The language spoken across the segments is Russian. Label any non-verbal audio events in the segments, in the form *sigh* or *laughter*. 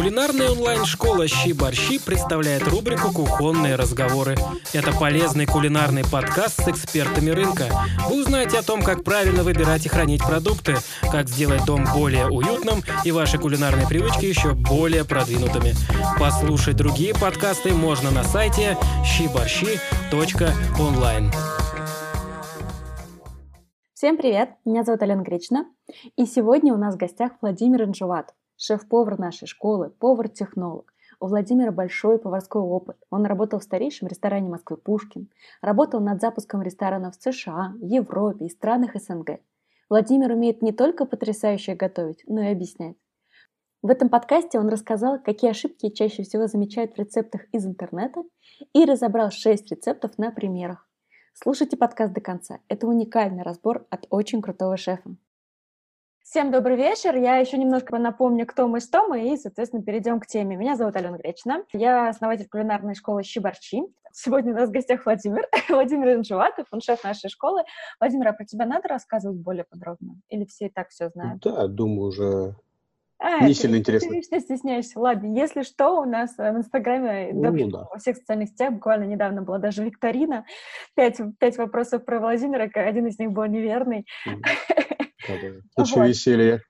Кулинарная онлайн-школа «Щи-борщи» представляет рубрику «Кухонные разговоры». Это полезный кулинарный подкаст с экспертами рынка. Вы узнаете о том, как правильно выбирать и хранить продукты, как сделать дом более уютным и ваши кулинарные привычки еще более продвинутыми. Послушать другие подкасты можно на сайте щиборщи.онлайн. Всем привет! Меня зовут Алена Гречна, и сегодня у нас в гостях Владимир Инжуватов, шеф-повар нашей школы, повар-технолог. У Владимира большой поварской опыт. Он работал в старейшем ресторане Москвы «Пушкин», работал над запуском ресторанов в США, Европе и странах СНГ. Владимир умеет не только потрясающе готовить, но и объяснять. В этом подкасте он рассказал, какие ошибки чаще всего замечают в рецептах из интернета и разобрал 6 рецептов на примерах. Слушайте подкаст до конца. Это уникальный разбор от очень крутого шефа. Всем добрый вечер. Я еще немножко напомню, кто мы, что мы, и, соответственно, перейдем к теме. Меня зовут Алена Гречна. Я основатель кулинарной школы «Щиборчи». Сегодня у нас в гостях Владимир, *laughs* Владимир Инжеватов, он шеф нашей школы. Владимир, а про тебя надо рассказывать более подробно? Или все и так все знают? Да, думаю, уже а, не сильно интересно. Ты вечно стесняешься. Ладно, если что, у нас э, в Инстаграме, ну, да, да. во всех социальных сетях буквально недавно была даже викторина. Пять, пять вопросов про Владимира, один из них был неверный. *laughs* Куча веселья.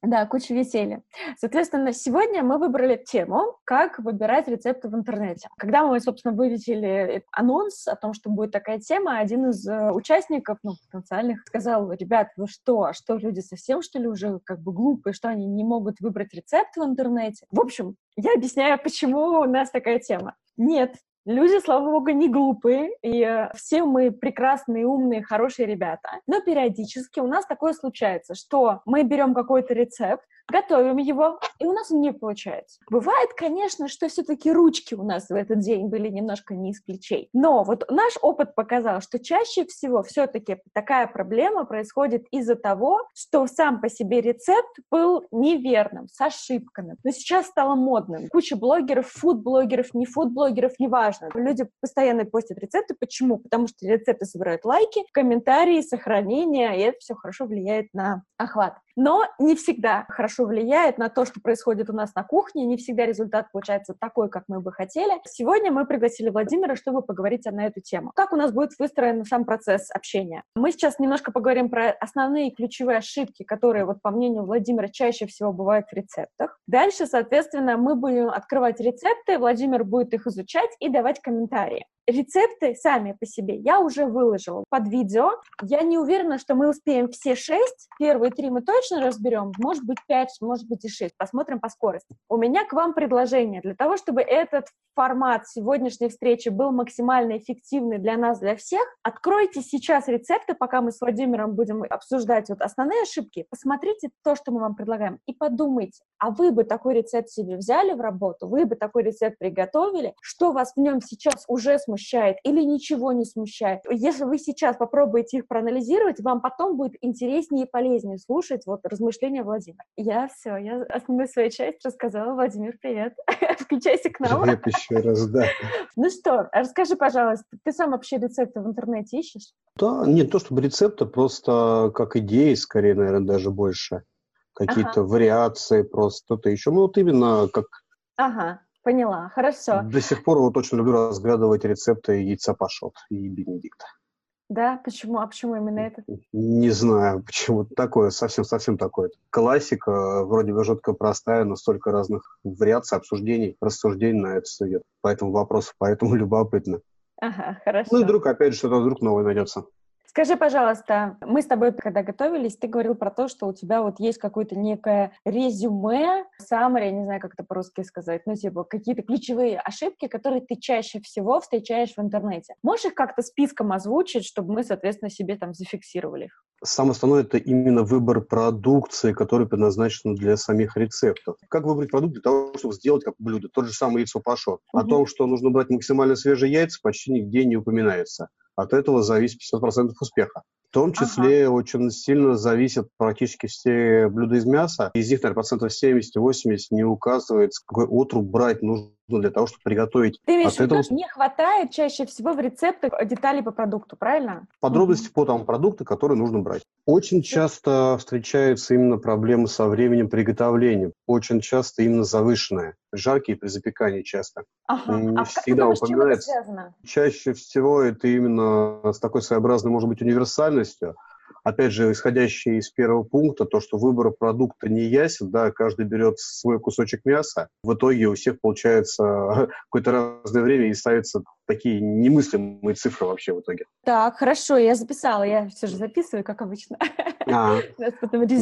Да, куча веселья. Соответственно, сегодня мы выбрали тему, как выбирать рецепты в интернете. Когда мы, собственно, вывесили анонс о том, что будет такая тема, один из э, участников, ну, потенциальных, сказал, ребят, вы что, а что, люди совсем, что ли, уже как бы глупые, что они не могут выбрать рецепт в интернете? В общем, я объясняю, почему у нас такая тема. Нет, Люди, слава богу, не глупые, и э, все мы прекрасные, умные, хорошие ребята. Но периодически у нас такое случается, что мы берем какой-то рецепт, готовим его, и у нас он не получается. Бывает, конечно, что все-таки ручки у нас в этот день были немножко не из плечей. Но вот наш опыт показал, что чаще всего все-таки такая проблема происходит из-за того, что сам по себе рецепт был неверным, с ошибками. Но сейчас стало модным. Куча блогеров, фуд-блогеров, не фуд-блогеров, неважно. Люди постоянно постят рецепты. Почему? Потому что рецепты собирают лайки, комментарии, сохранения, и это все хорошо влияет на охват. Но не всегда хорошо влияет на то, что происходит у нас на кухне, не всегда результат получается такой, как мы бы хотели. Сегодня мы пригласили Владимира, чтобы поговорить на эту тему. Как у нас будет выстроен сам процесс общения? Мы сейчас немножко поговорим про основные ключевые ошибки, которые, вот по мнению Владимира, чаще всего бывают в рецептах. Дальше, соответственно, мы будем открывать рецепты, Владимир будет их изучать и давать комментарии. Рецепты сами по себе я уже выложила под видео. Я не уверена, что мы успеем все шесть. Первые три мы точно разберем. Может быть, пять, может быть и шесть. Посмотрим по скорости. У меня к вам предложение. Для того, чтобы этот формат сегодняшней встречи был максимально эффективный для нас, для всех, откройте сейчас рецепты, пока мы с Владимиром будем обсуждать вот основные ошибки. Посмотрите то, что мы вам предлагаем, и подумайте, а вы бы такой рецепт себе взяли в работу, вы бы такой рецепт приготовили, что вас в нем сейчас уже смущает, смущает или ничего не смущает. Если вы сейчас попробуете их проанализировать, вам потом будет интереснее и полезнее слушать вот размышления Владимира. Я все, я основную свою часть рассказала. Владимир, привет. *laughs* Включайся к нам. Привет еще раз, да. *laughs* Ну что, расскажи, пожалуйста, ты сам вообще рецепты в интернете ищешь? Да, не то чтобы рецепты, просто как идеи, скорее, наверное, даже больше. Какие-то ага. вариации, просто что-то еще. Ну, вот именно как Ага. Поняла, хорошо. До сих пор вот очень люблю разглядывать рецепты яйца пашот и бенедикта. Да, почему? А почему именно это? Не знаю, почему. Такое, совсем-совсем такое. Классика, вроде бы жутко простая, но столько разных вариаций, обсуждений, рассуждений на это идет. Поэтому вопрос, поэтому *laughs* любопытно. Ага, хорошо. Ну и вдруг, опять же, что-то вдруг новое найдется. Скажи, пожалуйста, мы с тобой, когда готовились, ты говорил про то, что у тебя вот есть какое-то некое резюме, summary, я не знаю, как это по-русски сказать, ну, типа, какие-то ключевые ошибки, которые ты чаще всего встречаешь в интернете. Можешь их как-то списком озвучить, чтобы мы, соответственно, себе там зафиксировали их? Самое основное – это именно выбор продукции, который предназначен для самих рецептов. Как выбрать продукт для того, чтобы сделать как блюдо? Тот же самый яйцо пашот. Угу. О том, что нужно брать максимально свежие яйца, почти нигде не упоминается От этого зависит 50% успеха. В том числе ага. очень сильно зависят практически все блюда из мяса. Из них, наверное, процентов 70-80 не указывается, какой отруб брать нужно для того, чтобы приготовить. Ты имеешь в виду, что не хватает чаще всего в рецептах деталей по продукту, правильно? Подробности mm-hmm. по тому продукту, который нужно брать. Очень часто встречаются именно проблемы со временем приготовления. Очень часто именно завышенное. Жаркие при запекании часто. Ага. Не а всегда думаешь, упоминается. Чаще всего это именно с такой своеобразной, может быть, универсальностью опять же, исходящие из первого пункта, то, что выбор продукта не ясен, да, каждый берет свой кусочек мяса, в итоге у всех получается *laughs* какое-то разное время и ставятся такие немыслимые цифры вообще в итоге. Так, хорошо, я записала, я все же записываю, как обычно. А. *laughs*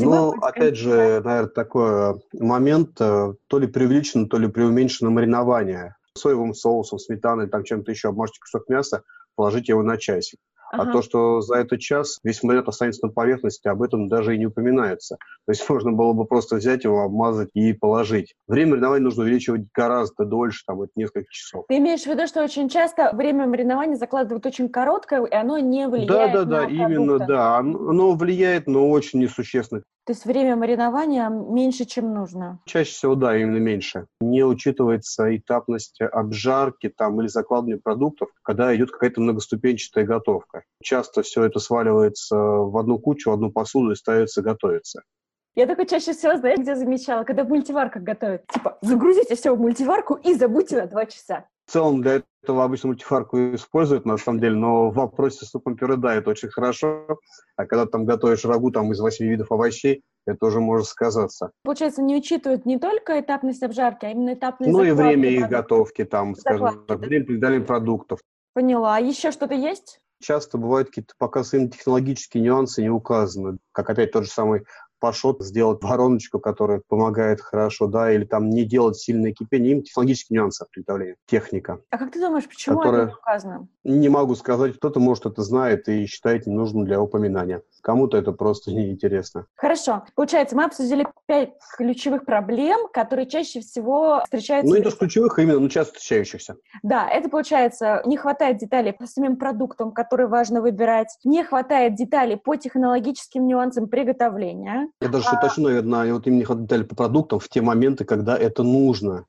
Ну, опять же, наверное, такой момент, э, то ли преувеличено, то ли преуменьшено маринование соевым соусом, сметаной, там чем-то еще обмажьте кусок мяса, положите его на часик. Ага. А то, что за этот час весь самолет останется на поверхности, об этом даже и не упоминается. То есть *laughs* можно было бы просто взять его, обмазать и положить. Время маринования нужно увеличивать гораздо дольше, там, это несколько часов. Ты имеешь в виду, что очень часто время маринования закладывают очень короткое, и оно не влияет да, да, на да, именно, да. Оно влияет, но очень несущественно. То есть время маринования меньше, чем нужно? Чаще всего, да, именно меньше. Не учитывается этапность обжарки там, или закладывания продуктов, когда идет какая-то многоступенчатая готовка. Часто все это сваливается в одну кучу, в одну посуду и ставится готовиться. Я только чаще всего, знаете, где замечала, когда в мультиварках готовят. Типа, загрузите все в мультиварку и забудьте на два часа. В целом для этого обычно мультифарку используют, на самом деле, но в вопросе супом пюре, да, это очень хорошо. А когда там готовишь рагу там, из восьми видов овощей, это уже может сказаться. Получается, не учитывают не только этапность обжарки, а именно этапность Ну и время их готовки, там, скажем так, время приготовления продуктов. Поняла. А еще что-то есть? Часто бывают какие-то пока именно технологические нюансы не указаны, как опять тот же самый пашот, сделать вороночку, которая помогает хорошо, да, или там не делать сильное кипение. Им технологические нюансы приготовления, техника. А как ты думаешь, почему которая... это указано? Не могу сказать. Кто-то, может, это знает и считает ненужным для упоминания. Кому-то это просто *laughs* неинтересно. Хорошо. Получается, мы обсудили пять ключевых проблем, которые чаще всего встречаются... Ну, не то, что ключевых, а именно, ну, часто встречающихся. Да, это получается, не хватает деталей по самим продуктам, которые важно выбирать, не хватает деталей по технологическим нюансам приготовления. Я даже а... уточню, наверное, вот именно деталей по продуктам в те моменты, когда это нужно.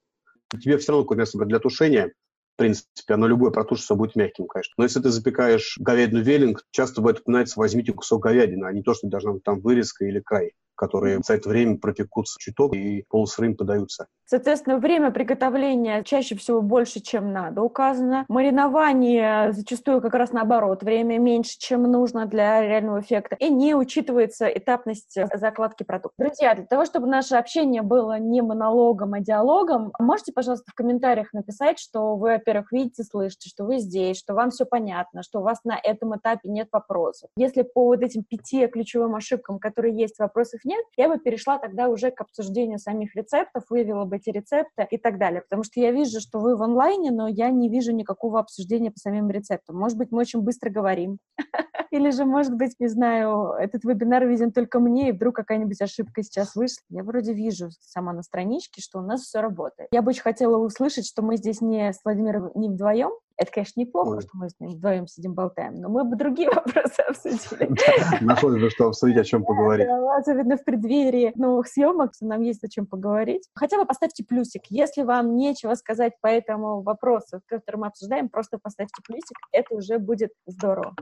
Тебе все равно мясо для тушения, в принципе, оно любое протушится будет мягким, конечно. Но если ты запекаешь говядину веллинг, часто бывает упоминается «возьмите кусок говядины», а не то, что должна быть там вырезка или край которые за это время пропекутся чуток и полусырым подаются. Соответственно, время приготовления чаще всего больше, чем надо указано. Маринование зачастую как раз наоборот, время меньше, чем нужно для реального эффекта. И не учитывается этапность закладки продукта. Друзья, для того, чтобы наше общение было не монологом, а диалогом, можете, пожалуйста, в комментариях написать, что вы, во-первых, видите, слышите, что вы здесь, что вам все понятно, что у вас на этом этапе нет вопросов. Если по вот этим пяти ключевым ошибкам, которые есть, вопросов нет, я бы перешла тогда уже к обсуждению самих рецептов, вывела бы эти рецепты и так далее. Потому что я вижу, что вы в онлайне, но я не вижу никакого обсуждения по самим рецептам. Может быть, мы очень быстро говорим. *laughs* Или же, может быть, не знаю, этот вебинар виден только мне, и вдруг какая-нибудь ошибка сейчас вышла. Я вроде вижу сама на страничке, что у нас все работает. Я бы очень хотела услышать, что мы здесь не с Владимиром не вдвоем, это, конечно, неплохо, Ой. что мы с ним вдвоем сидим болтаем, но мы бы другие *laughs* вопросы обсудили. *laughs* Нашлось бы, что обсудить, о чем поговорить. Особенно в преддверии новых съемок нам есть о чем поговорить. Хотя бы поставьте плюсик. Если вам нечего сказать по этому вопросу, который мы обсуждаем, просто поставьте плюсик, это уже будет здорово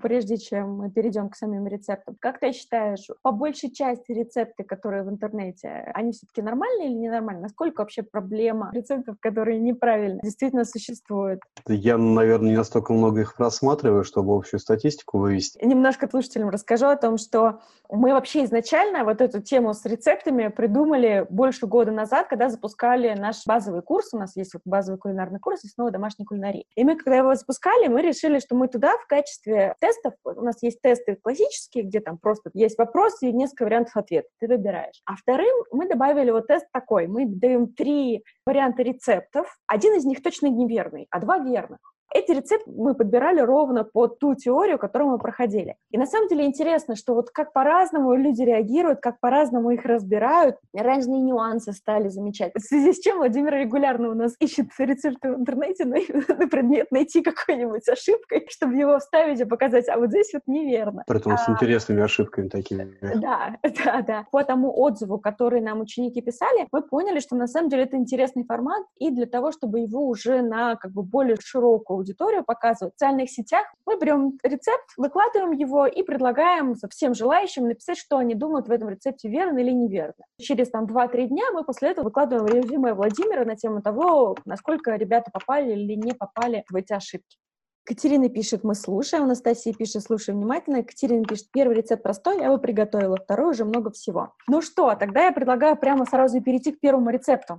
прежде чем мы перейдем к самим рецептам. Как ты считаешь, по большей части рецепты, которые в интернете, они все-таки нормальные или ненормальные? Насколько вообще проблема рецептов, которые неправильно, действительно существует? Я, наверное, не настолько много их просматриваю, чтобы общую статистику вывести. Немножко слушателям расскажу о том, что мы вообще изначально вот эту тему с рецептами придумали больше года назад, когда запускали наш базовый курс. У нас есть вот базовый кулинарный курс и снова домашний кулинарии. И мы, когда его запускали, мы решили, что мы туда в качестве тестов, у нас есть тесты классические, где там просто есть вопросы и несколько вариантов ответа, ты выбираешь. А вторым мы добавили вот тест такой, мы даем три варианта рецептов, один из них точно неверный, а два верных. Эти рецепты мы подбирали ровно под ту теорию, которую мы проходили. И на самом деле интересно, что вот как по-разному люди реагируют, как по-разному их разбирают, разные нюансы стали замечать. В связи с чем Владимир регулярно у нас ищет рецепты в интернете на, *laughs* на предмет найти какой-нибудь ошибкой, чтобы его вставить и показать, а вот здесь вот неверно. Притом а, с интересными ошибками такими. Да, *laughs* да, да. По тому отзыву, который нам ученики писали, мы поняли, что на самом деле это интересный формат, и для того, чтобы его уже на как бы более широкую аудиторию показывать в социальных сетях, мы берем рецепт, выкладываем его и предлагаем всем желающим написать, что они думают в этом рецепте верно или неверно. Через там 2-3 дня мы после этого выкладываем резюме Владимира на тему того, насколько ребята попали или не попали в эти ошибки. Катерина пишет, мы слушаем. Анастасия пишет, слушаем внимательно. Екатерина пишет, первый рецепт простой, я его приготовила. Второй уже много всего. Ну что, тогда я предлагаю прямо сразу перейти к первому рецепту.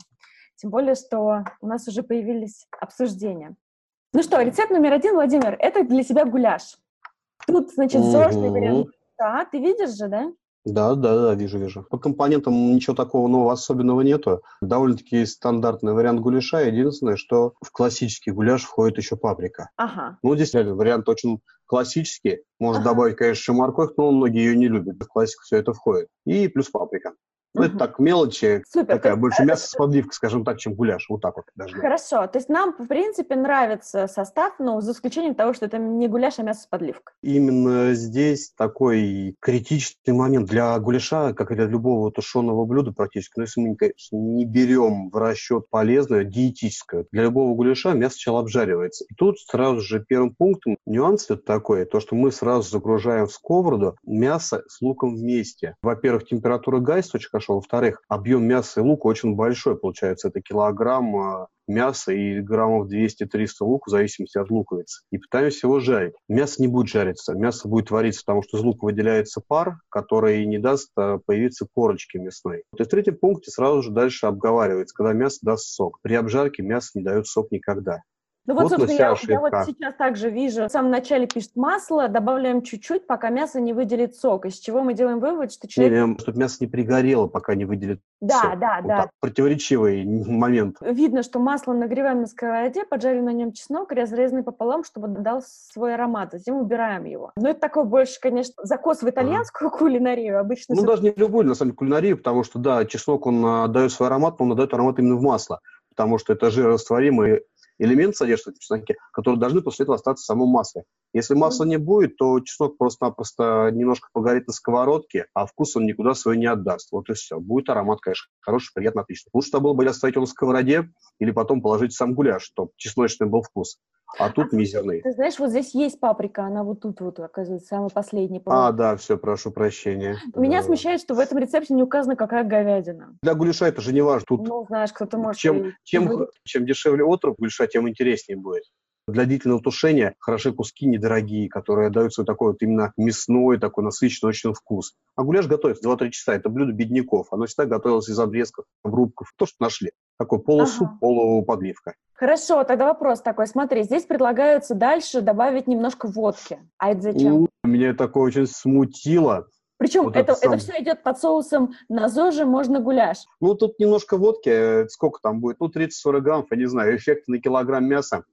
Тем более, что у нас уже появились обсуждения. Ну что, рецепт номер один, Владимир, это для себя гуляш. Тут, значит, сложный вариант. Да, ты видишь же, да? Да, да, да, вижу, вижу. По компонентам ничего такого нового особенного нету. Довольно-таки стандартный вариант гуляша. Единственное, что в классический гуляш входит еще паприка. Ага. Ну, здесь реально вариант очень классический. Можно ага. добавить, конечно, морковь, но многие ее не любят. В классику все это входит. И плюс паприка. Ну, это так, мелочи, Супер. такая, больше мясо с подливкой, скажем так, чем гуляш, вот так вот даже. Хорошо, то есть нам, в принципе, нравится состав, но за исключением того, что это не гуляш, а мясо с подливкой. Именно здесь такой критичный момент для гуляша, как и для любого тушеного блюда практически, но если мы, конечно, не берем в расчет полезное, диетическое, для любого гуляша мясо сначала обжаривается. И тут сразу же первым пунктом нюанс это такой, то, что мы сразу загружаем в сковороду мясо с луком вместе. Во-первых, температура гайс очень хорошо. Во-вторых, объем мяса и лука очень большой получается. Это килограмм а, мяса и граммов 200-300 лука в зависимости от луковицы. И пытаемся его жарить. Мясо не будет жариться, мясо будет вариться, потому что из лука выделяется пар, который не даст а, появиться корочки мясной. Вот и в третьем пункте сразу же дальше обговаривается, когда мясо даст сок. При обжарке мясо не дает сок никогда. Ну вот, вот собственно, я, я вот сейчас также вижу. В самом начале пишет масло, добавляем чуть-чуть, пока мясо не выделит сок. Из чего мы делаем вывод, что человек... Не, чтобы мясо не пригорело, пока не выделит да, сок. Да, вот да, да. Противоречивый *laughs* момент. Видно, что масло нагреваем на сковороде, поджарим на нем чеснок, разрезанный пополам, чтобы дал свой аромат. Затем убираем его. Но это такой больше, конечно, закос в итальянскую ага. *laughs* кулинарию. Обычно... Ну, даже не любую, на самом деле, кулинарию, потому что, да, чеснок, он отдает свой аромат, но он отдает аромат именно в масло потому что это жирорастворимый элемент содержится в чесноке, которые должны после этого остаться в самом масле. Если масла не будет, то чеснок просто-напросто немножко погорит на сковородке, а вкус он никуда свой не отдаст. Вот и все. Будет аромат, конечно, хороший, приятный, отличный. Лучше было бы оставить его на сковороде или потом положить в сам гуляш, чтобы чесночный был вкус а тут а, мизерный. Ты знаешь, вот здесь есть паприка, она вот тут вот, оказывается, самый последний. А, да, все, прошу прощения. Меня да. смущает, что в этом рецепте не указано, какая говядина. Для гуляша это же не важно. Тут ну, знаешь, кто-то может... Чем, чем, чем дешевле отруб гуляша, тем интереснее будет. Для длительного тушения хороши куски недорогие, которые дают свой такой вот именно мясной, такой насыщенный очень вкус. А гуляш готовится 2-3 часа. Это блюдо бедняков. Оно всегда готовилось из обрезков, обрубков. То, что нашли. Такой полусуп, ага. полуподливка. Хорошо, тогда вопрос такой. Смотри, здесь предлагается дальше добавить немножко водки. А это зачем? У, меня такое очень смутило. Причем вот это, это, сам... это все идет под соусом на ЗОЖе, можно гуляш. Ну, тут немножко водки, э, сколько там будет? Ну, 30-40 граммов, я не знаю, эффект на килограмм мяса.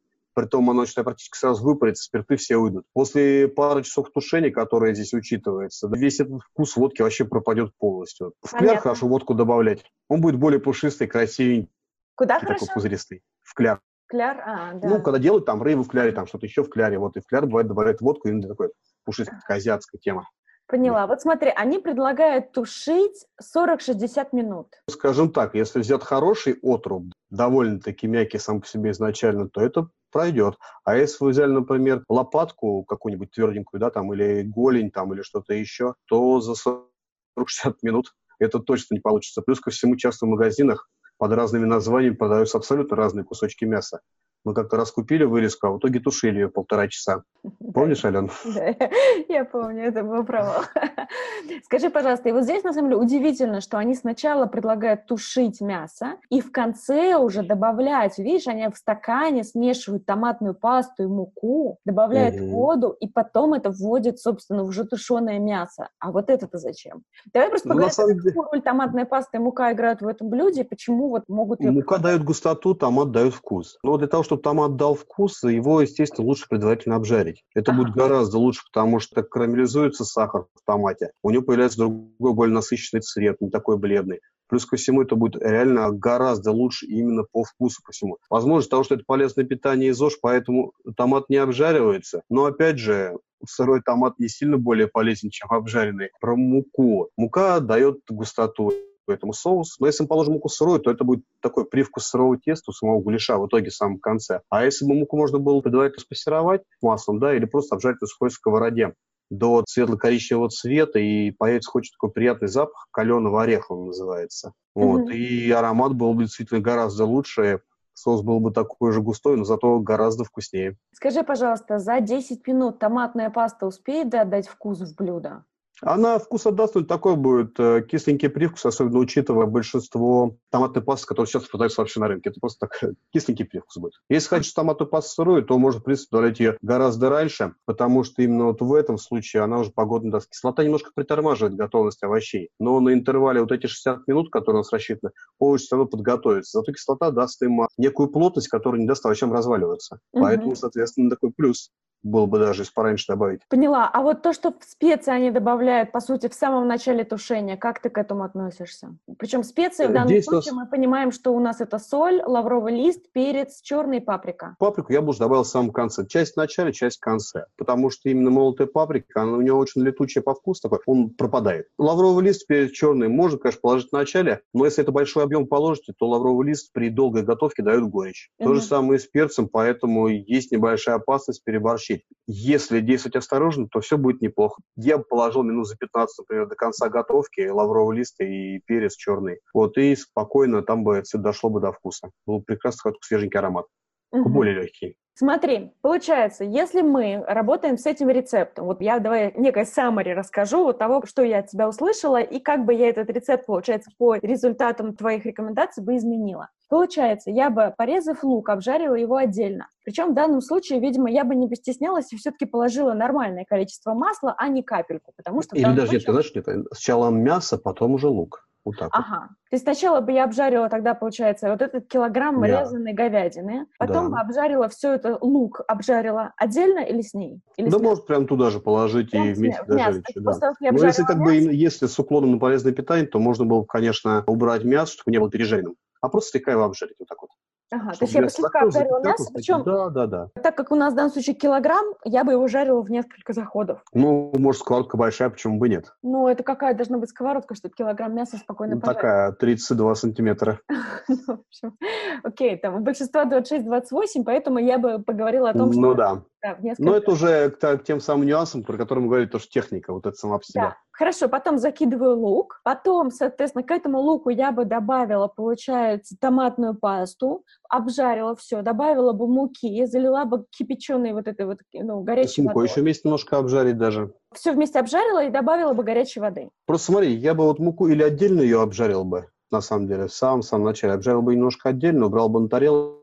Притом оно считай, практически сразу выпарится, спирты все уйдут. После пары часов тушения, которое здесь учитывается, весь этот вкус водки вообще пропадет полностью. В кляр хорошо водку добавлять. Он будет более пушистый, красивенький. Куда хорошо? Такой пузыристый. В кляр. Кляр, а, да. Ну, когда делают там рыбу в кляре, там что-то еще в кляре, вот и в кляр бывает добавляют водку, именно такой пушистый, такая азиатская тема. Поняла. Вот смотри, они предлагают тушить 40-60 минут. Скажем так, если взять хороший отруб, довольно-таки мягкий сам по себе изначально, то это пройдет. А если вы взяли, например, лопатку какую-нибудь тверденькую, да, там, или голень, там, или что-то еще, то за 40-60 минут это точно не получится. Плюс ко всему, часто в магазинах под разными названиями продаются абсолютно разные кусочки мяса. Мы как-то раз купили вырезку, а в итоге тушили ее полтора часа. *laughs* Помнишь, Ален? Да, *laughs* я помню, это был провал. *laughs* Скажи, пожалуйста, и вот здесь, на самом деле, удивительно, что они сначала предлагают тушить мясо, и в конце уже добавлять, видишь, они в стакане смешивают томатную пасту и муку, добавляют воду, и потом это вводят, собственно, в уже тушеное мясо. А вот это-то зачем? Давай просто ну, поговорим, какую роль томатная паста и мука играют в этом блюде, почему вот могут... Мука дает густоту, томат дает вкус. Но для того, чтобы томат дал вкус, его, естественно, лучше предварительно обжарить. Это ага. будет гораздо лучше, потому что карамелизуется сахар в томате, у него появляется другой, более насыщенный цвет, не такой бледный. Плюс ко всему это будет реально гораздо лучше именно по вкусу ко всему. Возможно, того, что это полезное питание и ЗОЖ, поэтому томат не обжаривается. Но опять же, сырой томат не сильно более полезен, чем обжаренный. Про муку. Мука дает густоту этому соусу. Но если мы положим муку сырую, то это будет такой привкус сырого теста у самого гуляша в итоге в самом конце. А если бы муку можно было предварительно спассеровать маслом, да, или просто обжарить на сухой сковороде, до светло-коричневого цвета, и появится хоть такой приятный запах, каленого ореха он называется. Вот. Mm-hmm. И аромат был бы действительно гораздо лучше, соус был бы такой же густой, но зато гораздо вкуснее. Скажи, пожалуйста, за 10 минут томатная паста успеет отдать вкус в блюдо? Она вкус отдаст, но такой будет э, кисленький привкус, особенно учитывая большинство томатной пасты, которые сейчас продаются вообще на рынке. Это просто так кисленький привкус будет. Если хочешь томатную пасту сырую, то можно, в принципе, удалять ее гораздо раньше, потому что именно вот в этом случае она уже погодно даст. Кислота немножко притормаживает готовность овощей, но на интервале вот эти 60 минут, которые у нас рассчитаны, овощи все равно подготовятся. Зато кислота даст им некую плотность, которая не даст овощам разваливаться. Угу. Поэтому, соответственно, такой плюс было бы даже если пораньше добавить. Поняла. А вот то, что в специи они добавляют, по сути, в самом начале тушения, как ты к этому относишься? Причем специи в данном Здесь случае нас... мы понимаем, что у нас это соль, лавровый лист, перец, черный паприка. Паприку я бы уже добавил в самом конце. Часть в начале, часть в конце. Потому что именно молотая паприка, она у нее очень летучая по вкусу такой, он пропадает. Лавровый лист, перец черный, можно, конечно, положить в начале, но если это большой объем положите, то лавровый лист при долгой готовке дает горечь. Mm-hmm. То же самое и с перцем, поэтому есть небольшая опасность переборщить получить. Если действовать осторожно, то все будет неплохо. Я бы положил минут за 15, например, до конца готовки лавровый лист и перец черный. Вот, и спокойно там бы все дошло бы до вкуса. Был прекрасный свеженький аромат. Угу. Более легкий. Смотри, получается, если мы работаем с этим рецептом, вот я давай некое summary расскажу вот того, что я от тебя услышала, и как бы я этот рецепт, получается, по результатам твоих рекомендаций бы изменила. Получается, я бы, порезав лук, обжарила его отдельно. Причем в данном случае, видимо, я бы не постеснялась и все-таки положила нормальное количество масла, а не капельку, потому что... Или даже, случае... ты знаешь, нет, сначала мясо, потом уже лук. Вот так ага. Вот. То есть сначала бы я обжарила тогда, получается, вот этот килограмм yeah. резаной говядины, потом да. бы обжарила все это, лук обжарила отдельно или с ней? Или да, с может, прям туда же положить прям и вместе дожарить. Да. Но если как бы, если с уклоном на полезное питание, то можно было бы, конечно, убрать мясо, чтобы не было пережаренным, а просто слегка его обжарить вот так вот. Ага, то есть я бы слегка обжарила мясо, причем, да, да, да. так как у нас в данном случае килограмм, я бы его жарила в несколько заходов. Ну, может, сковородка большая, почему бы нет? Ну, это какая должна быть сковородка, чтобы килограмм мяса спокойно ну, пожарить? Такая, 32 сантиметра. *laughs* ну, в общем, окей, там у большинства 26-28, поэтому я бы поговорила о том, что... Ну, да. Да, Но это уже к, к тем самым нюансам, про которые мы говорили, то, что техника, вот это сама по себе. Да. Хорошо, потом закидываю лук, потом, соответственно, к этому луку я бы добавила, получается, томатную пасту, обжарила все, добавила бы муки, залила бы кипяченой вот этой вот, ну, горячей водой. еще вместе немножко обжарить даже. Все вместе обжарила и добавила бы горячей воды. Просто смотри, я бы вот муку или отдельно ее обжарил бы, на самом деле, в самом-самом начале. Обжарил бы немножко отдельно, убрал бы на тарелку,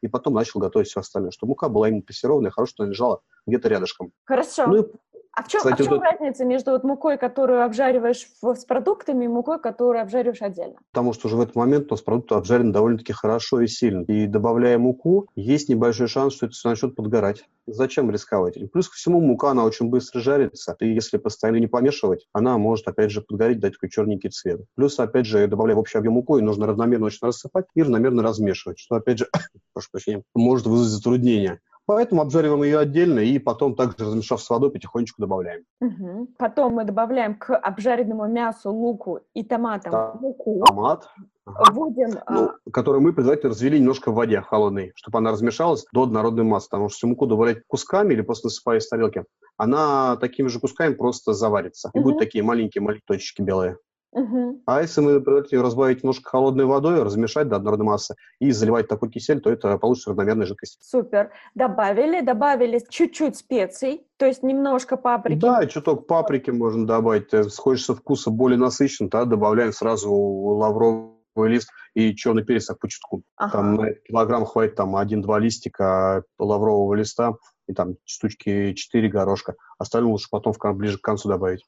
и потом начал готовить все остальное, чтобы мука была именно пассерованная, хорошо, что она лежала где-то рядышком. Хорошо. Ну, а в чем, Кстати, а в чем вот... разница между вот мукой, которую обжариваешь в, с продуктами, и мукой, которую обжариваешь отдельно? Потому что уже в этот момент у нас продукт обжарен довольно-таки хорошо и сильно. И добавляя муку, есть небольшой шанс, что это начнет подгорать. Зачем рисковать? И плюс ко всему, мука, она очень быстро жарится. И если постоянно не помешивать, она может, опять же, подгореть, дать такой черненький цвет. Плюс, опять же, добавляя в общий объем муку, и нужно равномерно очень рассыпать и равномерно размешивать, что, опять же, *coughs* прошу прощения, может вызвать затруднения. Поэтому обжариваем ее отдельно и потом также размешав с водой потихонечку добавляем. Угу. Потом мы добавляем к обжаренному мясу, луку и томатам да. муку. Томат. Вводим, ну, а... который мы предварительно развели немножко в воде холодной, чтобы она размешалась до однородной массы. Потому что муку добавлять кусками или просто насыпая из тарелки, она такими же кусками просто заварится. И угу. будут такие маленькие-маленькие точечки белые. Угу. А если мы ее разбавить немножко холодной водой, размешать до однородной массы и заливать такой кисель, то это получится равномерная жидкость. Супер. Добавили, добавили чуть-чуть специй, то есть немножко паприки. Да, чуток паприки можно добавить. Э, хочется вкуса более насыщенного, тогда добавляем сразу лавровый лист и черный перец так по чутку. Ага. Там на килограмм хватит там один-два листика лаврового листа и там штучки 4 горошка. Остальное лучше потом в, ближе к концу добавить.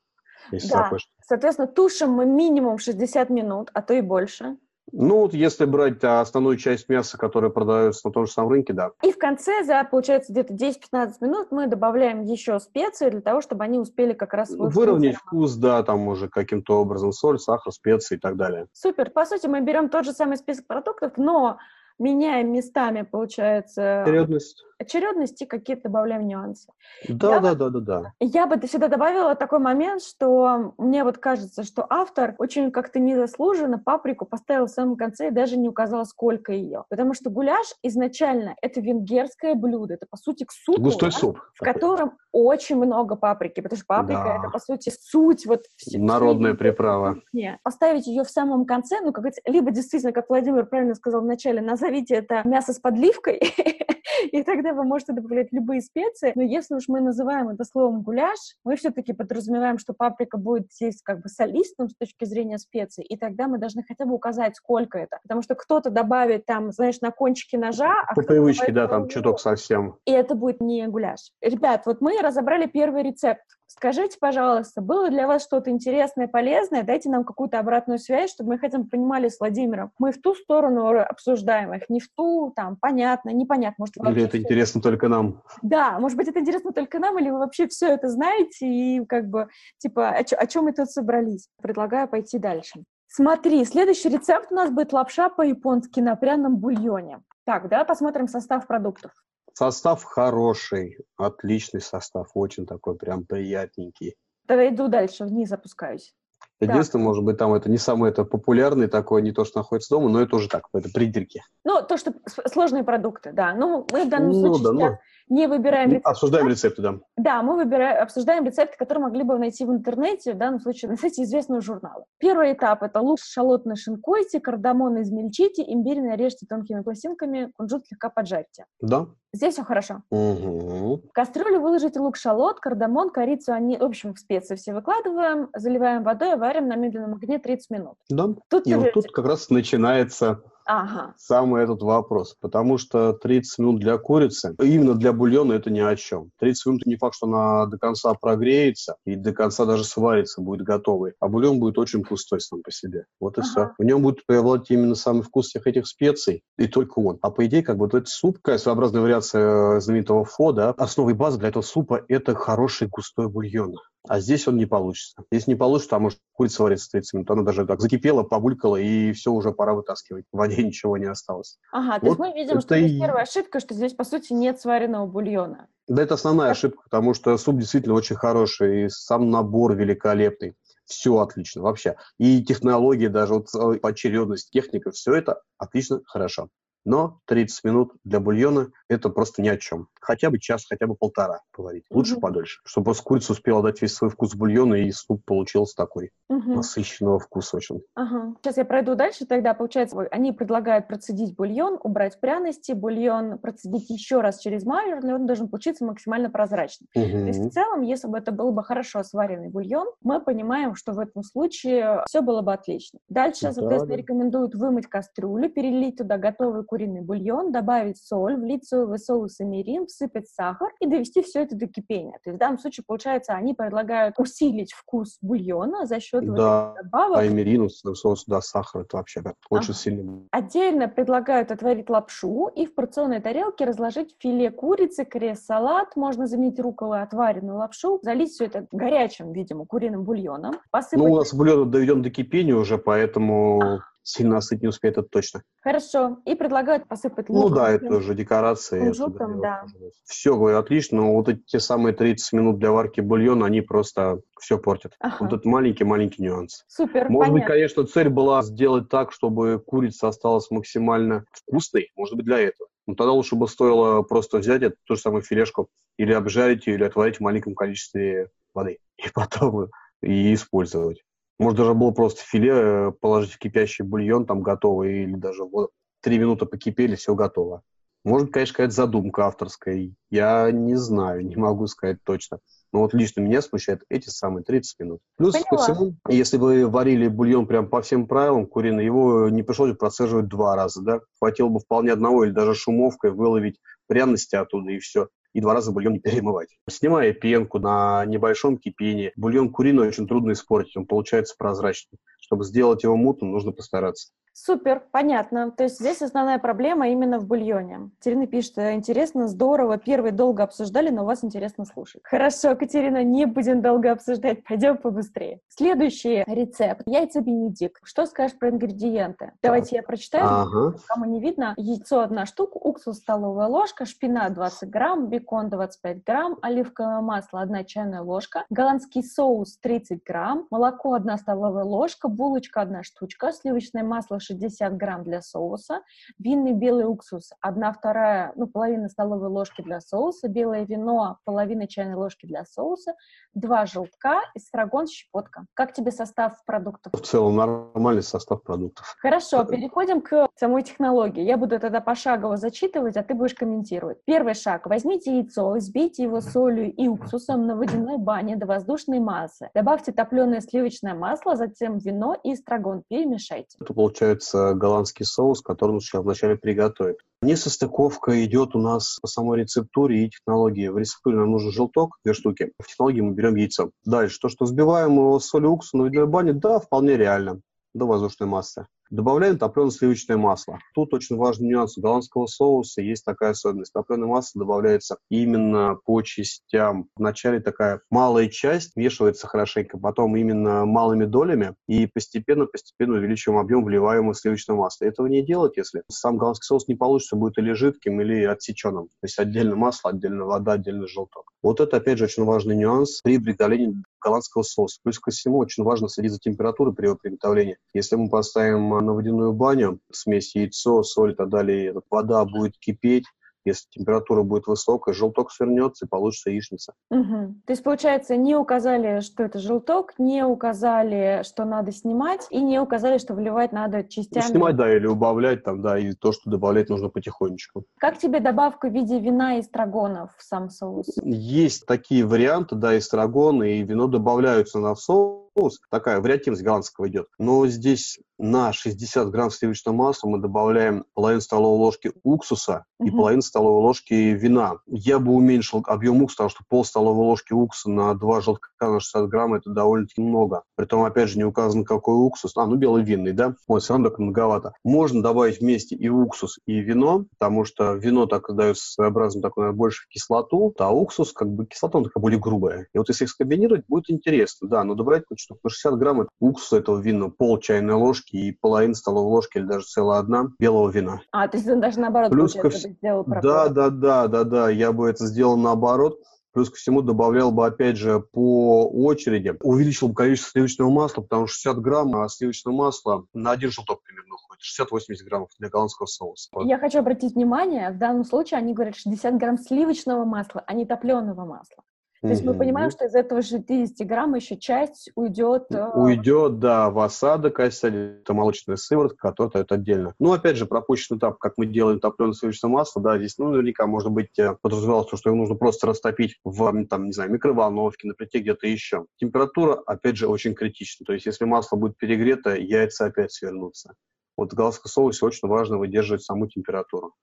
Если да. Захочешь. Соответственно, тушим мы минимум 60 минут, а то и больше. Ну, вот если брать основную часть мяса, которая продается на том же самом рынке, да. И в конце, за, получается, где-то 10-15 минут мы добавляем еще специи для того, чтобы они успели как раз... Выровнять вкус, да, там уже каким-то образом соль, сахар, специи и так далее. Супер. По сути, мы берем тот же самый список продуктов, но меняем местами, получается... Очередность. Очередность и какие-то добавляем нюансы. Да, я да, да, да, да. Я бы сюда добавила такой момент, что мне вот кажется, что автор очень как-то незаслуженно паприку поставил в самом конце и даже не указал, сколько ее. Потому что гуляш изначально это венгерское блюдо, это по сути к супу, Густой да, суп. в котором очень много паприки, потому что паприка да. это по сути суть вот народная приправа. Нет. Поставить ее в самом конце, ну как говорится, либо действительно, как Владимир правильно сказал в начале, назовите это мясо с подливкой, *laughs* и тогда вы можете добавлять любые специи. Но если уж мы называем это словом гуляш, мы все-таки подразумеваем, что паприка будет здесь как бы солистом с точки зрения специй, и тогда мы должны хотя бы указать, сколько это. Потому что кто-то добавит там, знаешь, на кончике ножа... А По привычке, да, там чуток совсем. И это будет не гуляш. Ребят, вот мы разобрали первый рецепт. Скажите, пожалуйста, было для вас что-то интересное, полезное? Дайте нам какую-то обратную связь, чтобы мы хотя бы понимали с Владимиром. Мы в ту сторону обсуждаем их, не в ту, там, понятно, непонятно. Может, или это интересно только нам? Да, может быть, это интересно только нам, или вы вообще все это знаете, и как бы, типа, о, о чем мы тут собрались? Предлагаю пойти дальше. Смотри, следующий рецепт у нас будет лапша по-японски на пряном бульоне. Так, давай посмотрим состав продуктов. Состав хороший, отличный состав, очень такой прям приятненький. Тогда иду дальше, вниз опускаюсь. Единственное, да. может быть, там это не самое это популярное такое, не то, что находится дома, но это уже так, это придирки. Ну, то, что сложные продукты, да. Ну, мы в данном ну, случае да, ну, не выбираем рецепты. Обсуждаем рецепты, да. Да, мы выбираем, обсуждаем рецепты, которые могли бы найти в интернете, в данном случае *laughs* на сайте известного журнала. Первый этап – это лук шалот шинкуйте, кардамон измельчите, имбирь нарежьте тонкими пластинками, кунжут слегка поджарьте. Да. Здесь все хорошо. Угу. В кастрюлю выложите лук-шалот, кардамон, корицу, они, в общем, специи все выкладываем, заливаем водой, варим на медленном огне 30 минут. Да, тут и вот тут как раз начинается Ага. Самый этот вопрос. Потому что 30 минут для курицы, именно для бульона это ни о чем. 30 минут не факт, что она до конца прогреется и до конца даже сварится, будет готовый. А бульон будет очень пустой сам по себе. Вот и ага. все. В нем будет преобладать именно самый вкус всех этих специй, и только он. А по идее, как бы вот этот суп, такая своеобразная вариация знаменитого фо, да, основой базы для этого супа это хороший густой бульон. А здесь он не получится. Здесь не получится, потому что курица варится 30 минут. Она даже так закипела, побулькала, и все, уже пора вытаскивать. В воде *laughs* ничего не осталось. Ага, то вот есть мы видим, что и... первая ошибка, что здесь, по сути, нет сваренного бульона. Да, это основная ошибка, потому что суп действительно очень хороший, и сам набор великолепный. Все отлично вообще. И технологии, даже вот э, очередность, техника, все это отлично, хорошо. Но 30 минут для бульона – это просто ни о чем. Хотя бы час, хотя бы полтора поварить. Лучше mm-hmm. подольше. Чтобы курица успела дать весь свой вкус бульона, и суп получился такой mm-hmm. насыщенного вкуса очень. Ага. Сейчас я пройду дальше. Тогда, получается, они предлагают процедить бульон, убрать пряности, бульон процедить еще раз через майлер, но он должен получиться максимально прозрачным. Mm-hmm. То есть в целом, если бы это был бы хорошо сваренный бульон, мы понимаем, что в этом случае все было бы отлично. Дальше, да, соответственно, да. рекомендуют вымыть кастрюлю, перелить туда готовый куриный бульон, добавить соль, влить соевый соус и мирин, всыпать сахар и довести все это до кипения. То есть в данном случае, получается, они предлагают усилить вкус бульона за счет да. вот этих добавок. А и мирин, соус, да, сахар, это вообще да, очень ага. сильно. Отдельно предлагают отварить лапшу и в порционной тарелке разложить филе курицы, крес-салат, можно заменить руколой отваренную лапшу, залить все это горячим, видимо, куриным бульоном. Посыпать... Ну, у нас бульон доведен до кипения уже, поэтому... А сильно остыть не успеет, это точно. Хорошо. И предлагают посыпать луком. Ну да, это уже декорации. Кунжутом, да. Все говорю, отлично, но вот эти те самые 30 минут для варки бульона, они просто все портят. Ага. Вот этот маленький-маленький нюанс. Супер, Может понятно. быть, конечно, цель была сделать так, чтобы курица осталась максимально вкусной, может быть, для этого. Но тогда лучше бы стоило просто взять эту ту же самую филешку или обжарить ее, или отварить в маленьком количестве воды. *laughs* И потом и использовать. Может, даже было просто филе э, положить в кипящий бульон, там готовый, или даже вот три минуты покипели, все готово. Может, конечно, какая-то задумка авторская. Я не знаю, не могу сказать точно. Но вот лично меня смущает эти самые 30 минут. Плюс Поняла. ко всему, если вы варили бульон прям по всем правилам куриный, его не пришлось бы процеживать два раза, да? Хватило бы вполне одного или даже шумовкой выловить пряности оттуда и все и два раза бульон не перемывать. Снимая пенку на небольшом кипении, бульон куриный очень трудно испортить, он получается прозрачным. Чтобы сделать его мутным, нужно постараться. Супер, понятно. То есть здесь основная проблема именно в бульоне. Катерина пишет, интересно, здорово, первый долго обсуждали, но вас интересно слушать. Хорошо, Катерина, не будем долго обсуждать, пойдем побыстрее. Следующий рецепт. Яйца Бенедикт. Что скажешь про ингредиенты? Давайте я прочитаю, ага. кому не видно. Яйцо одна штука, уксус столовая ложка, шпинат 20 грамм, бекон 25 грамм, оливковое масло 1 чайная ложка, голландский соус 30 грамм, молоко 1 столовая ложка, булочка 1 штучка, сливочное масло 60 грамм для соуса, винный белый уксус, 1 вторая, ну, половина столовой ложки для соуса, белое вино, половина чайной ложки для соуса, 2 желтка, эстрагон, щепотка. Как тебе состав продуктов? В целом нормальный состав продуктов. Хорошо, переходим к самой технологии. Я буду тогда пошагово зачитывать, а ты будешь комментировать. Первый шаг. Возьмите яйцо, взбейте его солью и уксусом на водяной бане до воздушной массы. Добавьте топленое сливочное масло, затем вино и эстрагон. Перемешайте. Это получается получается голландский соус, который нужно вначале приготовить. Несостыковка идет у нас по самой рецептуре и технологии. В рецептуре нам нужен желток, две штуки. В технологии мы берем яйцо. Дальше, то, что взбиваем его с солью уксуса на водяной бане, да, вполне реально, до воздушной массы. Добавляем топленое сливочное масло. Тут очень важный нюанс. У голландского соуса есть такая особенность. Топленое масло добавляется именно по частям. Вначале такая малая часть вешивается хорошенько, потом именно малыми долями и постепенно-постепенно увеличиваем объем вливаемого сливочного масла. Этого не делать, если сам голландский соус не получится, будет или жидким, или отсеченным. То есть отдельно масло, отдельно вода, отдельно желток. Вот это, опять же, очень важный нюанс при приготовлении голландского соуса. Плюс ко всему, очень важно следить за температурой при его приготовлении. Если мы поставим на водяную баню, смесь яйцо, соль и так далее, вода будет кипеть, если температура будет высокая, желток свернется и получится яичница. Угу. То есть, получается, не указали, что это желток, не указали, что надо снимать, и не указали, что вливать надо частями. Ну, снимать, да, или убавлять там, да, и то, что добавлять нужно потихонечку. Как тебе добавка в виде вина и эстрагонов в сам соус? Есть такие варианты, да, эстрагон и вино добавляются на соус, соус, такая вариативность голландского идет. Но здесь на 60 грамм сливочного масла мы добавляем половину столовой ложки уксуса и угу. половину столовой ложки вина. Я бы уменьшил объем уксуса, потому что пол столовой ложки уксуса на 2 желтка на 60 грамм это довольно-таки много. Притом, опять же, не указано, какой уксус. А, ну, белый винный, да? Вот, все равно так многовато. Можно добавить вместе и уксус, и вино, потому что вино так дает своеобразно такую больше кислоту, а уксус, как бы, кислота, он такая более грубая. И вот если их скомбинировать, будет интересно, да, но добавлять что на 60 грамм уксуса этого вина, пол чайной ложки и половина столовой ложки или даже целая одна белого вина. А, то есть он даже наоборот Плюс ко... сделал Да, да, да, да, да, я бы это сделал наоборот. Плюс ко всему добавлял бы, опять же, по очереди. Увеличил бы количество сливочного масла, потому что 60 грамм а сливочного масла на один желток примерно уходит. 60-80 граммов для голландского соуса. Я хочу обратить внимание, в данном случае они говорят 60 грамм сливочного масла, а не топленого масла. То есть мы понимаем, что из этого 60 грамм еще часть уйдет... Э, уйдет, да, в осадок, а это молочная сыворотка, которая это отдельно. Ну, опять же, пропущенный этап, как мы делаем топленое сливочное масло, да, здесь, ну, наверняка, может быть, э, подразумевалось, что его нужно просто растопить в, там, не знаю, микроволновке, на плите где-то еще. Температура, опять же, очень критична. То есть, если масло будет перегрето, яйца опять свернутся. Вот в голландском соусе очень важно выдерживать саму температуру.